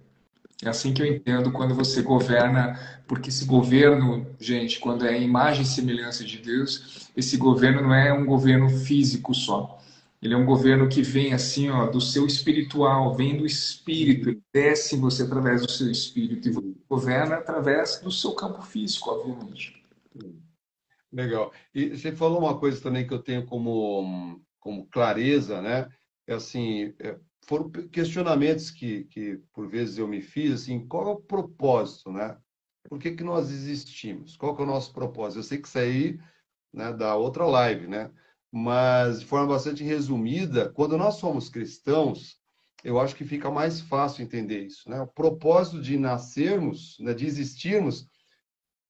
É assim que eu entendo quando você governa, porque esse governo, gente, quando é imagem e semelhança de Deus, esse governo não é um governo físico só. Ele é um governo que vem assim, ó, do seu espiritual, vem do espírito, ele desce em você através do seu espírito e você governa através do seu campo físico, obviamente. Legal. E você falou uma coisa também que eu tenho como, como clareza, né? É assim, é, foram questionamentos que, que, por vezes, eu me fiz, assim, qual é o propósito, né? Por que, que nós existimos? Qual é o nosso propósito? Eu sei que isso aí né, da outra live, né? Mas, de forma bastante resumida, quando nós somos cristãos, eu acho que fica mais fácil entender isso, né? O propósito de nascermos, né, de existirmos,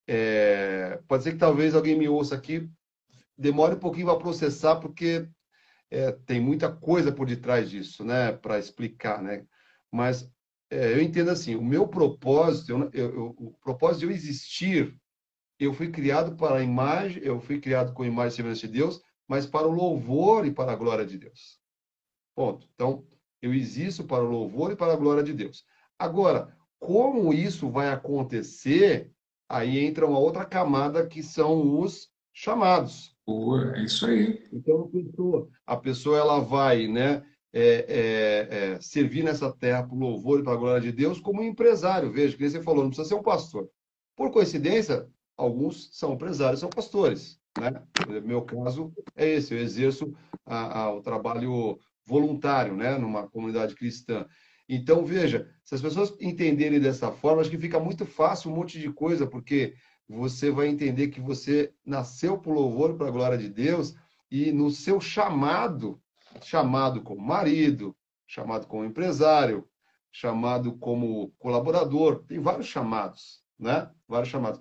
é... pode ser que talvez alguém me ouça aqui, demore um pouquinho para processar, porque é, tem muita coisa por detrás disso, né, para explicar, né? Mas é, eu entendo assim, o meu propósito, eu, eu, o propósito de eu existir, eu fui criado para a imagem, eu fui criado com a imagem e semelhança de Deus, mas para o louvor e para a glória de Deus. Ponto. Então, eu existo para o louvor e para a glória de Deus. Agora, como isso vai acontecer, aí entra uma outra camada que são os chamados. Boa, é isso aí. Então, a pessoa, a pessoa ela vai né, é, é, é, servir nessa terra para o louvor e para a glória de Deus como empresário. Veja, que você falou, não precisa ser um pastor. Por coincidência, alguns são empresários, são pastores. Né? Meu caso é esse, eu exerço a, a, o trabalho voluntário né, numa comunidade cristã. Então, veja, se as pessoas entenderem dessa forma, acho que fica muito fácil um monte de coisa, porque você vai entender que você nasceu para louvor para a glória de Deus e no seu chamado, chamado como marido, chamado como empresário, chamado como colaborador, tem vários chamados, né? Vários chamados.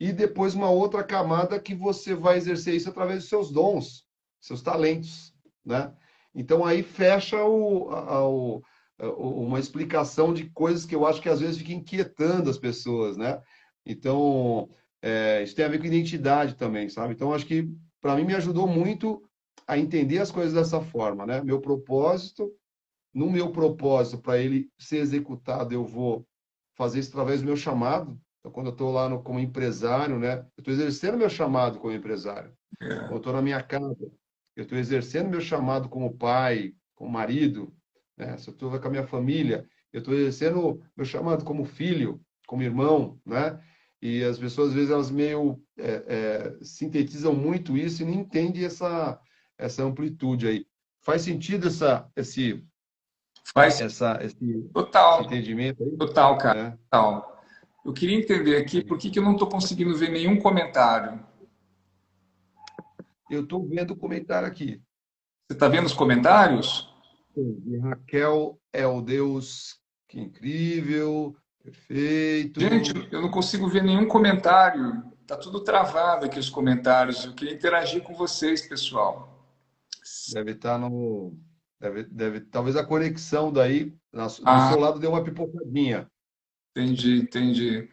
E depois uma outra camada que você vai exercer isso através dos seus dons, seus talentos, né? Então aí fecha o, a, o, uma explicação de coisas que eu acho que às vezes fica inquietando as pessoas, né? Então, é, isso tem a ver com identidade também, sabe? Então, acho que para mim me ajudou muito a entender as coisas dessa forma, né? Meu propósito, no meu propósito, para ele ser executado, eu vou fazer isso através do meu chamado. Então, quando eu estou lá no, como empresário, né? Eu estou exercendo meu chamado como empresário. É. Eu estou na minha casa, eu estou exercendo meu chamado como pai, como marido, né? Se eu estou com a minha família, eu estou exercendo meu chamado como filho, como irmão, né? E as pessoas, às vezes, elas meio é, é, sintetizam muito isso e não entendem essa, essa amplitude aí. Faz sentido essa, esse, Faz essa, esse, total, esse entendimento aí? Total, cara. É. Total. Eu queria entender aqui por que, que eu não estou conseguindo ver nenhum comentário. Eu estou vendo o comentário aqui. Você está vendo os comentários? Sim. Raquel é o Deus, que incrível. Perfeito. Gente, eu não consigo ver nenhum comentário. Tá tudo travado aqui os comentários. Eu queria interagir com vocês, pessoal. Deve estar tá no. Deve, deve, talvez a conexão daí, do ah. seu lado, deu uma pipocadinha. Entendi, entendi.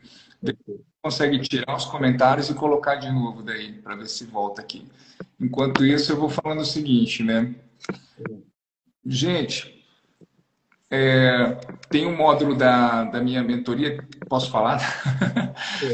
Consegue tirar os comentários e colocar de novo daí, para ver se volta aqui. Enquanto isso, eu vou falando o seguinte, né? Gente, é, tem um módulo da, da minha mentoria, posso falar?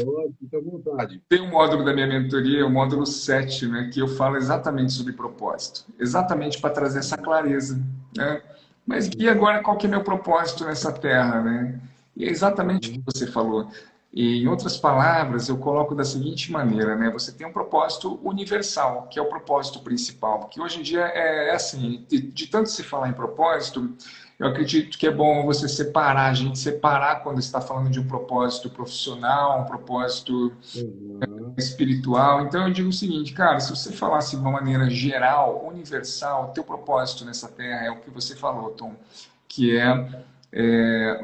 Pode, fica à vontade. Tem um módulo da minha mentoria, o módulo 7, né, que eu falo exatamente sobre propósito. Exatamente para trazer essa clareza. Né? Mas e agora qual que é meu propósito nessa terra? Né? E é exatamente o que você falou. E, em outras palavras, eu coloco da seguinte maneira, né? Você tem um propósito universal, que é o propósito principal. Porque hoje em dia é, é assim, de, de tanto se falar em propósito, eu acredito que é bom você separar, a gente separar quando está falando de um propósito profissional, um propósito uhum. espiritual. Então eu digo o seguinte, cara, se você falasse de uma maneira geral, universal, teu propósito nessa terra é o que você falou, Tom, que é, é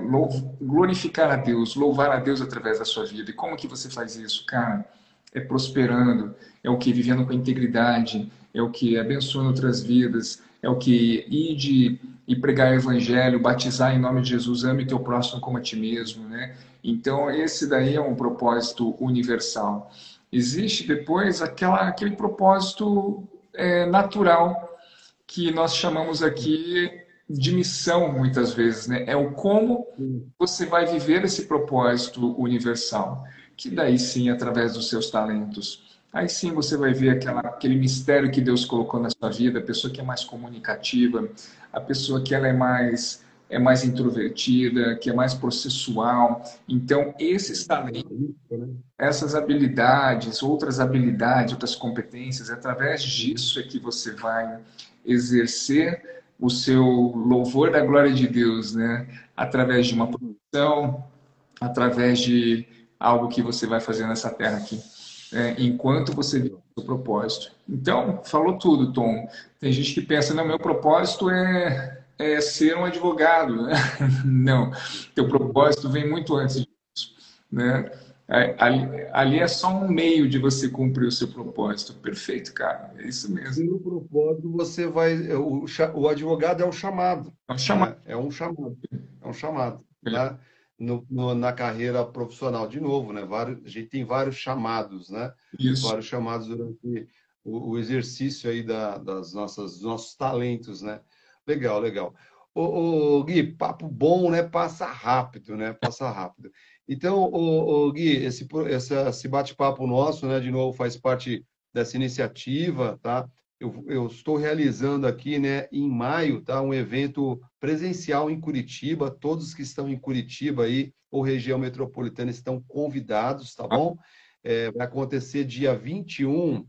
glorificar a Deus, louvar a Deus através da sua vida. E como que você faz isso, cara? É prosperando, é o que vivendo com integridade, é o que abençoando outras vidas, é o que ir de e pregar o evangelho, batizar em nome de Jesus, ame teu próximo como a ti mesmo, né? Então, esse daí é um propósito universal. Existe depois aquela, aquele propósito é, natural que nós chamamos aqui de missão, muitas vezes, né? É o como você vai viver esse propósito universal, que daí sim, através dos seus talentos, Aí sim você vai ver aquela, aquele mistério que Deus colocou na sua vida, a pessoa que é mais comunicativa, a pessoa que ela é mais é mais introvertida, que é mais processual. Então, esses talentos, essas habilidades, outras habilidades, outras competências, através disso é que você vai exercer o seu louvor da glória de Deus, né? Através de uma produção, através de algo que você vai fazer nessa terra aqui é, enquanto você vive o seu propósito. Então, falou tudo, Tom. Tem gente que pensa, não, meu propósito é, é ser um advogado. Né? Não, teu propósito vem muito antes disso. Né? Ali, ali, é só um meio de você cumprir o seu propósito. Perfeito, cara. É isso mesmo. E no propósito você vai. O, o advogado é o chamado. É um chamado. Né? É um chamado. É um chamado. É. No, no, na carreira profissional. De novo, né? Vários, a gente tem vários chamados, né? Isso. Vários chamados durante o, o exercício aí da, das nossas, dos nossos talentos, né? Legal, legal. Ô, ô, Gui, papo bom, né? Passa rápido, né? Passa rápido. Então, ô, ô Gui, esse, esse bate-papo nosso, né? De novo, faz parte dessa iniciativa, tá? Eu, eu, estou realizando aqui, né, em maio, tá, um evento presencial em Curitiba. Todos que estão em Curitiba aí ou região metropolitana estão convidados, tá bom? É, vai acontecer dia 21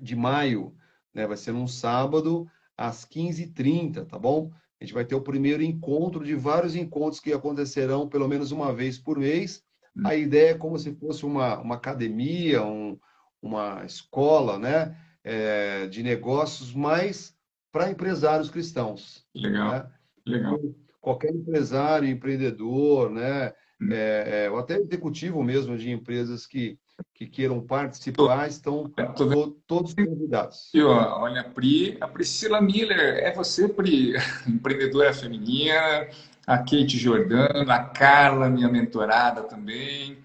de maio, né? Vai ser num sábado às 15h30, tá bom? A gente vai ter o primeiro encontro de vários encontros que acontecerão pelo menos uma vez por mês. A ideia é como se fosse uma, uma academia, um, uma escola, né? É, de negócios, mas para empresários cristãos. Legal, né? legal. Então, qualquer empresário, empreendedor, né? Hum. É, é, ou até executivo mesmo de empresas que, que queiram participar, estão to, todos convidados. E, ó, olha, a Pri, a Priscila Miller, é você, Pri, empreendedora feminina, a Kate Jordano, a Carla, minha mentorada também,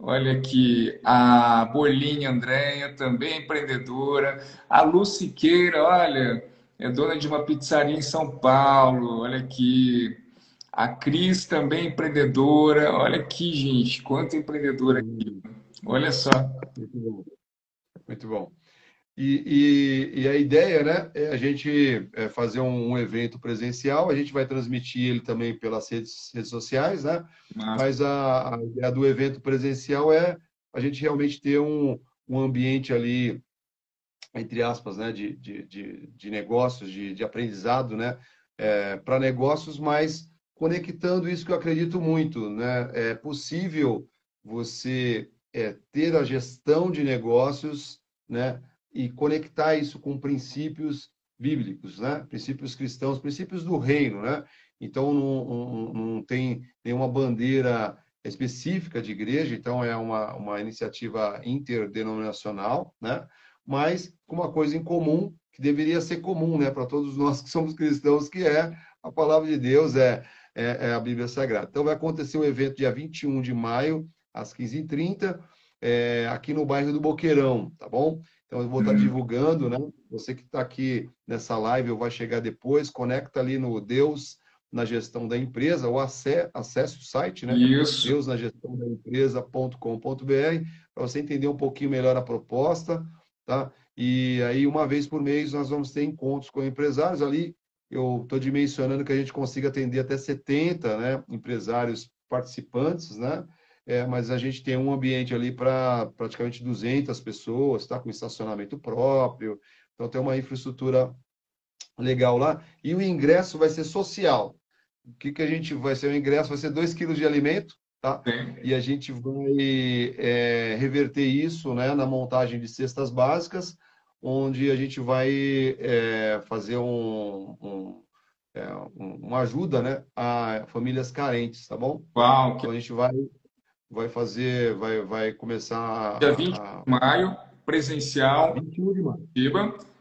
Olha aqui, a Bolinha Andréia, também empreendedora. A Lu Siqueira, olha, é dona de uma pizzaria em São Paulo. Olha aqui. A Cris, também empreendedora. Olha aqui, gente, quanta empreendedora aqui. Olha só. Muito bom. Muito bom. E, e, e, a ideia né, é a gente é, fazer um, um, evento presencial, a gente vai transmitir ele também pelas redes, redes sociais, né? Mas a, a, ideia do evento presencial é a gente realmente ter um, um ambiente ali, entre aspas, né, de, de, de, de negócios, de, de aprendizado, né? É, para negócios, mas conectando isso que eu acredito muito, né? É possível você é, ter a gestão de negócios, né? E conectar isso com princípios bíblicos, né? Princípios cristãos, princípios do reino, né? Então não, não, não tem nenhuma bandeira específica de igreja, então é uma, uma iniciativa interdenominacional, né? Mas com uma coisa em comum que deveria ser comum, né, para todos nós que somos cristãos, que é a palavra de Deus, é, é, é a Bíblia Sagrada. Então vai acontecer o um evento dia 21 de maio, às 15h30, é, aqui no bairro do Boqueirão, tá bom? Então eu vou estar uhum. divulgando, né? Você que está aqui nessa live, ou vai chegar depois, conecta ali no Deus na gestão da empresa, ou acesse, acesse o site, né? Isso. Deus na gestão da empresa.com.br, para você entender um pouquinho melhor a proposta, tá? E aí, uma vez por mês, nós vamos ter encontros com empresários ali. Eu estou dimensionando que a gente consiga atender até 70 né, empresários participantes, né? É, mas a gente tem um ambiente ali para praticamente 200 pessoas, tá? Com estacionamento próprio. Então, tem uma infraestrutura legal lá. E o ingresso vai ser social. O que, que a gente vai ser? O ingresso vai ser 2 quilos de alimento, tá? Sim. E a gente vai é, reverter isso né, na montagem de cestas básicas, onde a gente vai é, fazer um, um, é, uma ajuda né, a famílias carentes, tá bom? Uau! Então a gente vai, vai fazer, vai, vai começar... Dia 20 a... de maio, presencial. 21 de maio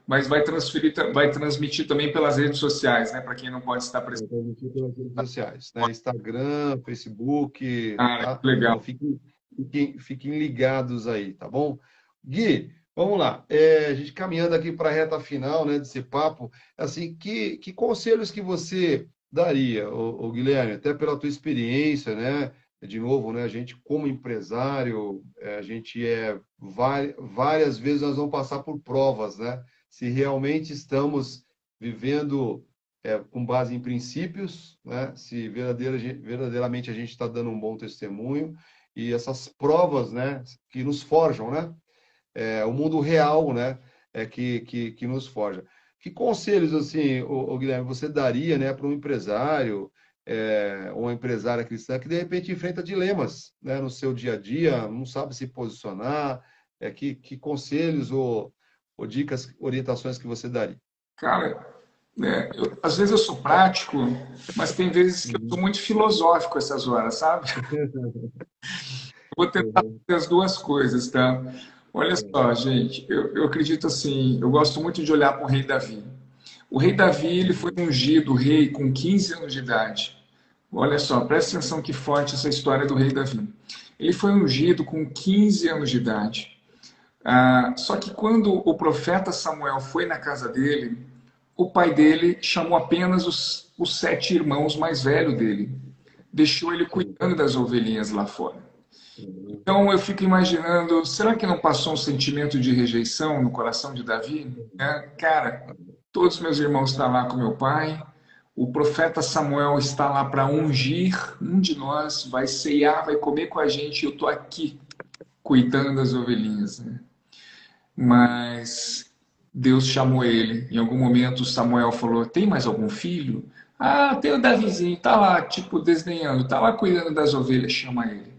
mas vai transferir, vai transmitir também pelas redes sociais, né? Para quem não pode estar presente. Vai transmitir pelas redes sociais, né? Instagram, Facebook. Ah, tá? legal. Então, fiquem, fiquem, fiquem, ligados aí, tá bom? Gui, vamos lá. É, a gente caminhando aqui para a reta final, né? Desse papo, assim, que, que conselhos que você daria, o, Guilherme, até pela tua experiência, né? De novo, né? A gente como empresário, é, a gente é várias vezes nós vamos passar por provas, né? se realmente estamos vivendo é, com base em princípios, né? se verdadeira, verdadeiramente a gente está dando um bom testemunho e essas provas né, que nos forjam, né? É, o mundo real né, é que, que, que nos forja. Que conselhos, assim, o, Guilherme, você daria né, para um empresário é, ou uma empresária cristã que, de repente, enfrenta dilemas né, no seu dia a dia, não sabe se posicionar, é, que, que conselhos ou ou dicas, orientações que você daria? Cara, é, eu, às vezes eu sou prático, mas tem vezes que eu sou muito filosófico essas horas, sabe? Vou tentar fazer as duas coisas, tá? Olha só, gente, eu, eu acredito assim, eu gosto muito de olhar para o rei Davi. O rei Davi, ele foi ungido rei com 15 anos de idade. Olha só, presta atenção que forte essa história do rei Davi. Ele foi ungido com 15 anos de idade. Ah, só que quando o profeta Samuel foi na casa dele, o pai dele chamou apenas os, os sete irmãos mais velhos dele. Deixou ele cuidando das ovelhinhas lá fora. Então eu fico imaginando, será que não passou um sentimento de rejeição no coração de Davi? É, cara, todos meus irmãos estão lá com meu pai, o profeta Samuel está lá para ungir um de nós, vai ceiar, vai comer com a gente, eu estou aqui cuidando das ovelhinhas. Né? mas Deus chamou ele. Em algum momento Samuel falou: Tem mais algum filho? Ah, tem o Davizinho, tá lá, tipo, desdenhando, tá lá cuidando das ovelhas, chama ele.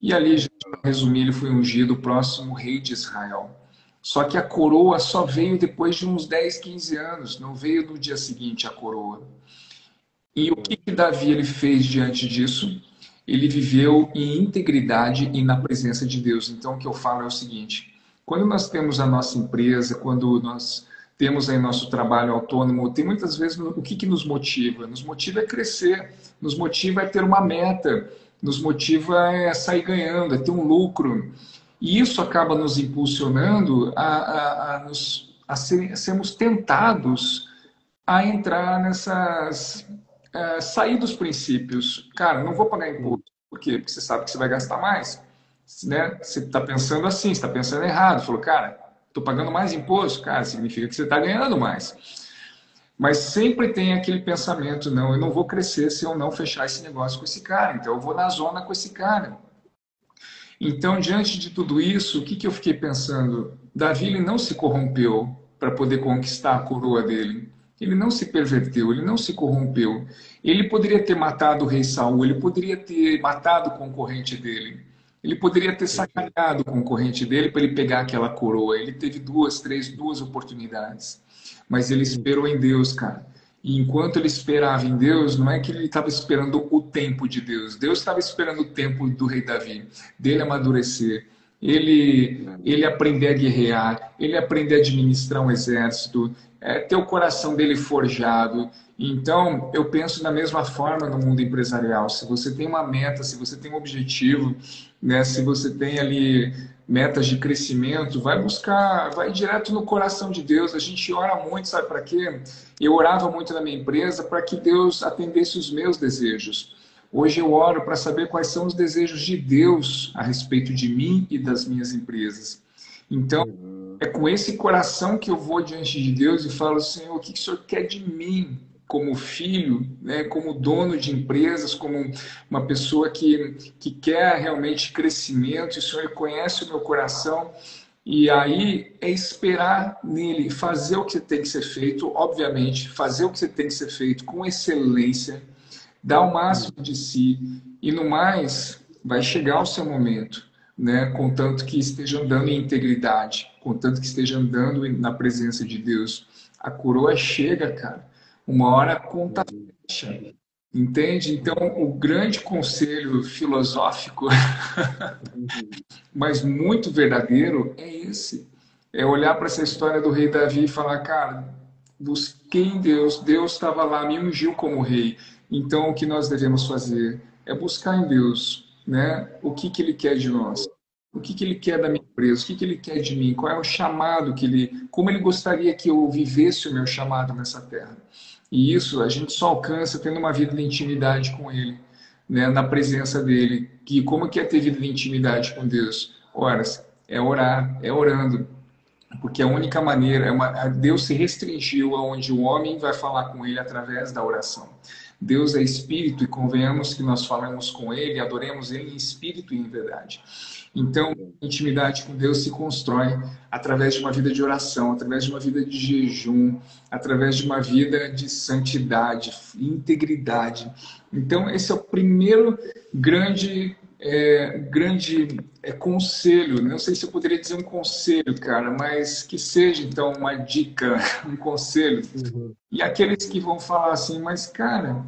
E ali, para resumir, ele foi ungido o próximo rei de Israel. Só que a coroa só veio depois de uns 10, 15 anos, não veio no dia seguinte a coroa. E o que, que Davi ele fez diante disso? Ele viveu em integridade e na presença de Deus. Então, o que eu falo é o seguinte: quando nós temos a nossa empresa, quando nós temos aí nosso trabalho autônomo, tem muitas vezes o que, que nos motiva? Nos motiva a crescer, nos motiva a ter uma meta, nos motiva a sair ganhando, a ter um lucro. E isso acaba nos impulsionando a, a, a, nos, a, ser, a sermos tentados a entrar nessas. A sair dos princípios. Cara, não vou pagar imposto. Por quê? Porque você sabe que você vai gastar mais né, você está pensando assim, está pensando errado. Falou, cara, estou pagando mais imposto, cara, significa que você está ganhando mais. Mas sempre tem aquele pensamento, não, eu não vou crescer se eu não fechar esse negócio com esse cara, então eu vou na zona com esse cara. Então, diante de tudo isso, o que, que eu fiquei pensando? Davi ele não se corrompeu para poder conquistar a coroa dele. Ele não se perverteu, ele não se corrompeu. Ele poderia ter matado o rei Saul, ele poderia ter matado o concorrente dele. Ele poderia ter sacaneado o concorrente dele para ele pegar aquela coroa. Ele teve duas, três, duas oportunidades. Mas ele esperou em Deus, cara. E enquanto ele esperava em Deus, não é que ele estava esperando o tempo de Deus. Deus estava esperando o tempo do rei Davi, dele amadurecer, ele, ele aprender a guerrear, ele aprender a administrar um exército, é, ter o coração dele forjado. Então, eu penso da mesma forma no mundo empresarial. Se você tem uma meta, se você tem um objetivo, né, se você tem ali metas de crescimento, vai buscar, vai direto no coração de Deus. A gente ora muito, sabe para quê? Eu orava muito na minha empresa para que Deus atendesse os meus desejos. Hoje eu oro para saber quais são os desejos de Deus a respeito de mim e das minhas empresas. Então, é com esse coração que eu vou diante de Deus e falo, Senhor, o que o Senhor quer de mim? como filho, né, como dono de empresas, como uma pessoa que, que quer realmente crescimento, o Senhor conhece o meu coração, e aí é esperar nele, fazer o que tem que ser feito, obviamente, fazer o que tem que ser feito com excelência, dar o máximo de si, e no mais, vai chegar o seu momento, né, contanto que esteja andando em integridade, contanto que esteja andando na presença de Deus. A coroa chega, cara. Uma hora a conta fecha. Entende? Então, o grande conselho filosófico, mas muito verdadeiro, é esse. É olhar para essa história do rei Davi e falar, cara, busquei em Deus, Deus estava lá, me ungiu como rei. Então, o que nós devemos fazer é buscar em Deus, né? O que, que Ele quer de nós? O que, que Ele quer da minha empresa? O que, que Ele quer de mim? Qual é o chamado que Ele... Como Ele gostaria que eu vivesse o meu chamado nessa terra? E isso a gente só alcança tendo uma vida de intimidade com Ele, né, na presença dEle. Que como que é ter vida de intimidade com Deus? Horas, é orar, é orando. Porque a única maneira, é uma, Deus se restringiu aonde o homem vai falar com Ele através da oração. Deus é espírito e convenhamos que nós falamos com Ele, adoremos Ele em espírito e em verdade. Então, intimidade com Deus se constrói através de uma vida de oração, através de uma vida de jejum, através de uma vida de santidade, integridade. Então, esse é o primeiro grande é, grande é, conselho. Não sei se eu poderia dizer um conselho, cara, mas que seja então uma dica, um conselho. Uhum. E aqueles que vão falar assim, mas cara,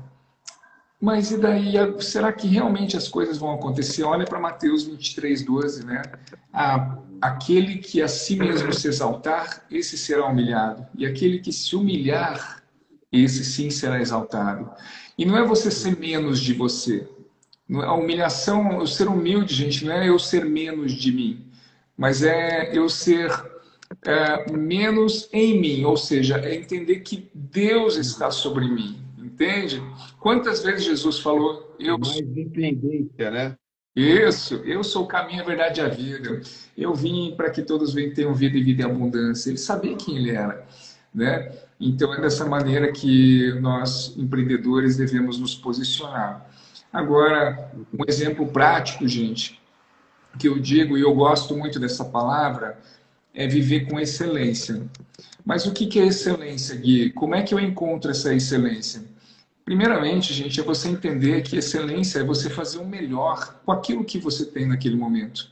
mas e daí? Será que realmente as coisas vão acontecer? Olha para Mateus 23, 12, né? Ah, aquele que a si mesmo se exaltar, esse será humilhado. E aquele que se humilhar, esse sim será exaltado. E não é você ser menos de você. A humilhação, o ser humilde, gente, não é eu ser menos de mim, mas é eu ser é, menos em mim, ou seja, é entender que Deus está sobre mim. Entende? Quantas vezes Jesus falou, eu mais independência, né? Isso, eu sou o caminho, a verdade e a vida. Eu vim para que todos tenham vida e vida em abundância. Ele sabia quem ele era, né? Então é dessa maneira que nós empreendedores devemos nos posicionar. Agora, um exemplo prático, gente, que eu digo e eu gosto muito dessa palavra, é viver com excelência. Mas o que é excelência, Gui? Como é que eu encontro essa excelência? Primeiramente, gente, é você entender que excelência é você fazer o melhor com aquilo que você tem naquele momento.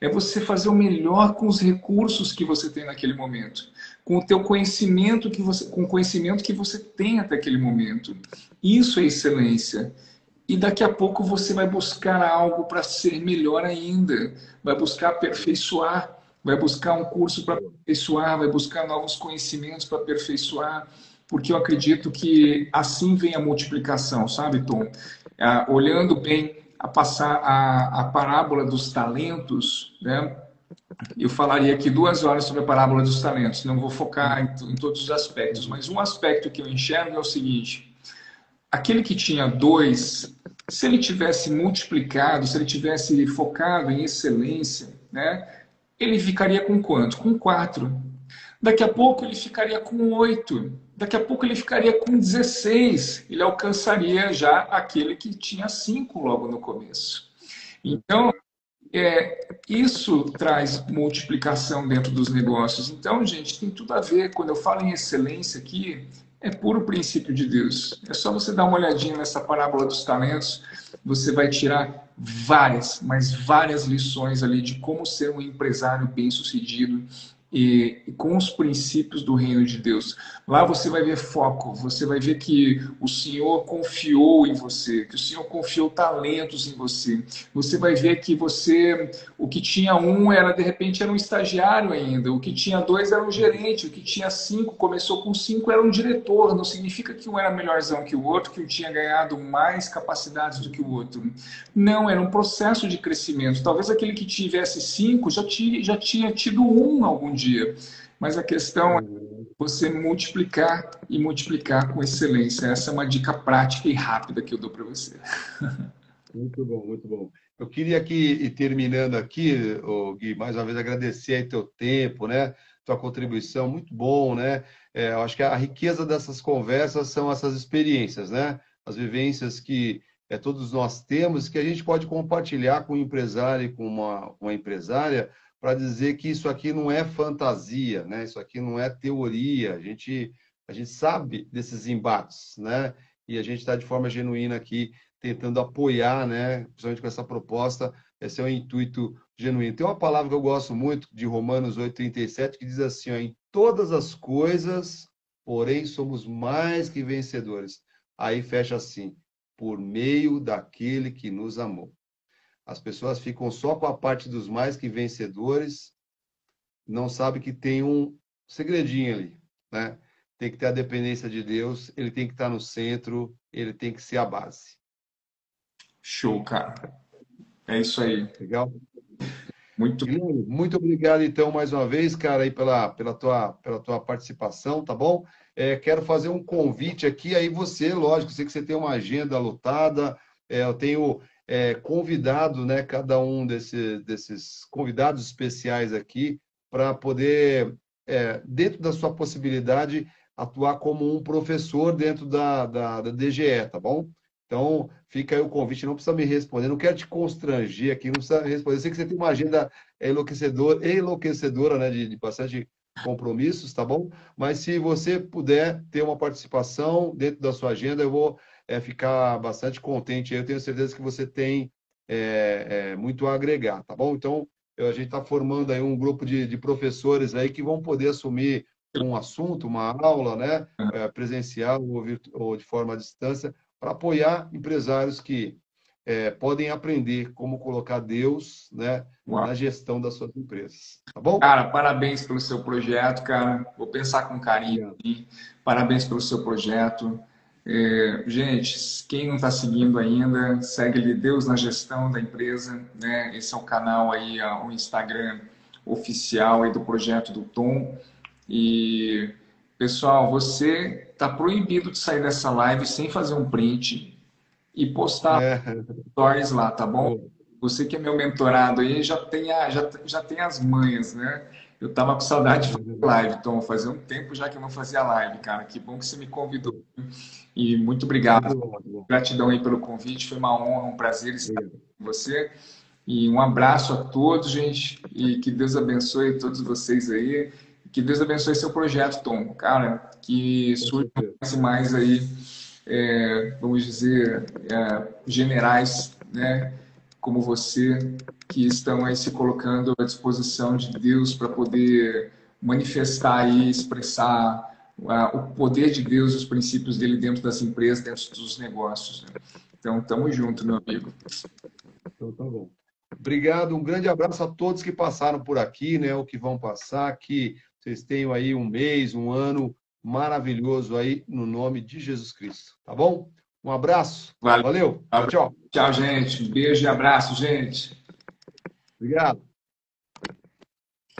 É você fazer o melhor com os recursos que você tem naquele momento, com o teu conhecimento que você, com o conhecimento que você tem até aquele momento. Isso é excelência. E daqui a pouco você vai buscar algo para ser melhor ainda, vai buscar aperfeiçoar, vai buscar um curso para aperfeiçoar, vai buscar novos conhecimentos para aperfeiçoar. Porque eu acredito que assim vem a multiplicação, sabe, Tom? Ah, olhando bem a passar a, a parábola dos talentos, né? Eu falaria aqui duas horas sobre a parábola dos talentos, não vou focar em, em todos os aspectos, mas um aspecto que eu enxergo é o seguinte: aquele que tinha dois, se ele tivesse multiplicado, se ele tivesse focado em excelência, né? Ele ficaria com quanto? Com quatro. Daqui a pouco ele ficaria com oito. Daqui a pouco ele ficaria com 16. Ele alcançaria já aquele que tinha cinco logo no começo. Então, é, isso traz multiplicação dentro dos negócios. Então, gente, tem tudo a ver. Quando eu falo em excelência aqui, é puro princípio de Deus. É só você dar uma olhadinha nessa parábola dos talentos, você vai tirar várias, mas várias lições ali de como ser um empresário bem-sucedido, e, e, com os princípios do reino de Deus. Lá você vai ver foco, você vai ver que o Senhor confiou em você, que o Senhor confiou talentos em você. Você vai ver que você, o que tinha um era de repente era um estagiário ainda, o que tinha dois era um gerente, o que tinha cinco começou com cinco era um diretor. Não significa que um era melhorzão que o outro, que um tinha ganhado mais capacidades do que o outro. Não, era um processo de crescimento. Talvez aquele que tivesse cinco já tinha, já tinha tido um algum dia. Mas a questão é você multiplicar e multiplicar com excelência. Essa é uma dica prática e rápida que eu dou para você. Muito bom, muito bom. Eu queria aqui, e terminando aqui, Gui, mais uma vez agradecer aí teu tempo, né? Tua contribuição, muito bom, né? É, eu acho que a riqueza dessas conversas são essas experiências, né? As vivências que é, todos nós temos, que a gente pode compartilhar com um empresário e com uma, uma empresária, para dizer que isso aqui não é fantasia, né? Isso aqui não é teoria. A gente, a gente sabe desses embates, né? E a gente está de forma genuína aqui tentando apoiar, né? Principalmente com essa proposta. Esse é o intuito genuíno. Tem uma palavra que eu gosto muito de Romanos 8:37 que diz assim: ó, em todas as coisas, porém somos mais que vencedores. Aí fecha assim: por meio daquele que nos amou. As pessoas ficam só com a parte dos mais que vencedores, não sabe que tem um segredinho ali, né? Tem que ter a dependência de Deus, ele tem que estar no centro, ele tem que ser a base. Show, cara. É isso aí. Legal? Muito muito obrigado então mais uma vez, cara, aí pela, pela, tua, pela tua participação, tá bom? É, quero fazer um convite aqui, aí você, lógico, sei que você tem uma agenda lotada, é, eu tenho é, convidado, né, cada um desse, desses convidados especiais aqui, para poder, é, dentro da sua possibilidade, atuar como um professor dentro da, da, da, DGE, tá bom? Então, fica aí o convite, não precisa me responder, não quero te constranger aqui, não precisa responder. Eu sei que você tem uma agenda enlouquecedora, enlouquecedora né, de, de bastante compromissos, tá bom? Mas se você puder ter uma participação dentro da sua agenda, eu vou é, ficar bastante contente. Eu tenho certeza que você tem é, é, muito a agregar, tá bom? Então, a gente está formando aí um grupo de, de, professores aí que vão poder assumir um assunto, uma aula, né, é, presencial ou, ou, de forma à distância, para apoiar empresários que é, podem aprender como colocar Deus né, na gestão das suas empresas. Tá bom? Cara, parabéns pelo seu projeto, cara. Vou pensar com carinho. Parabéns pelo seu projeto. É, gente, quem não está seguindo ainda, segue ali Deus na Gestão da empresa, né? Esse é o canal aí, o Instagram oficial aí do projeto do Tom. E pessoal, você está proibido de sair dessa live sem fazer um print e postar é. stories lá, tá bom? Você que é meu mentorado aí já tem, a, já, já tem as manhas, né? Eu tava com saudade de fazer live, Tom. Fazia um tempo já que eu não fazia live, cara. Que bom que você me convidou. E muito obrigado. Gratidão aí pelo convite. Foi uma honra, um prazer estar com você. E um abraço a todos, gente. E que Deus abençoe todos vocês aí. Que Deus abençoe seu projeto, Tom. Cara, que surja mais e mais aí, é, vamos dizer, é, generais, né? Como você, que estão aí se colocando à disposição de Deus para poder manifestar e expressar uh, o poder de Deus, os princípios dele dentro das empresas, dentro dos negócios. Né? Então, tamo junto, meu amigo. Então, tá bom. Obrigado, um grande abraço a todos que passaram por aqui, né, ou que vão passar, que vocês tenham aí um mês, um ano maravilhoso aí, no nome de Jesus Cristo, tá bom? Um abraço. Valeu. Valeu. Tchau, tchau. Tchau, gente. Um beijo e abraço, gente. Obrigado.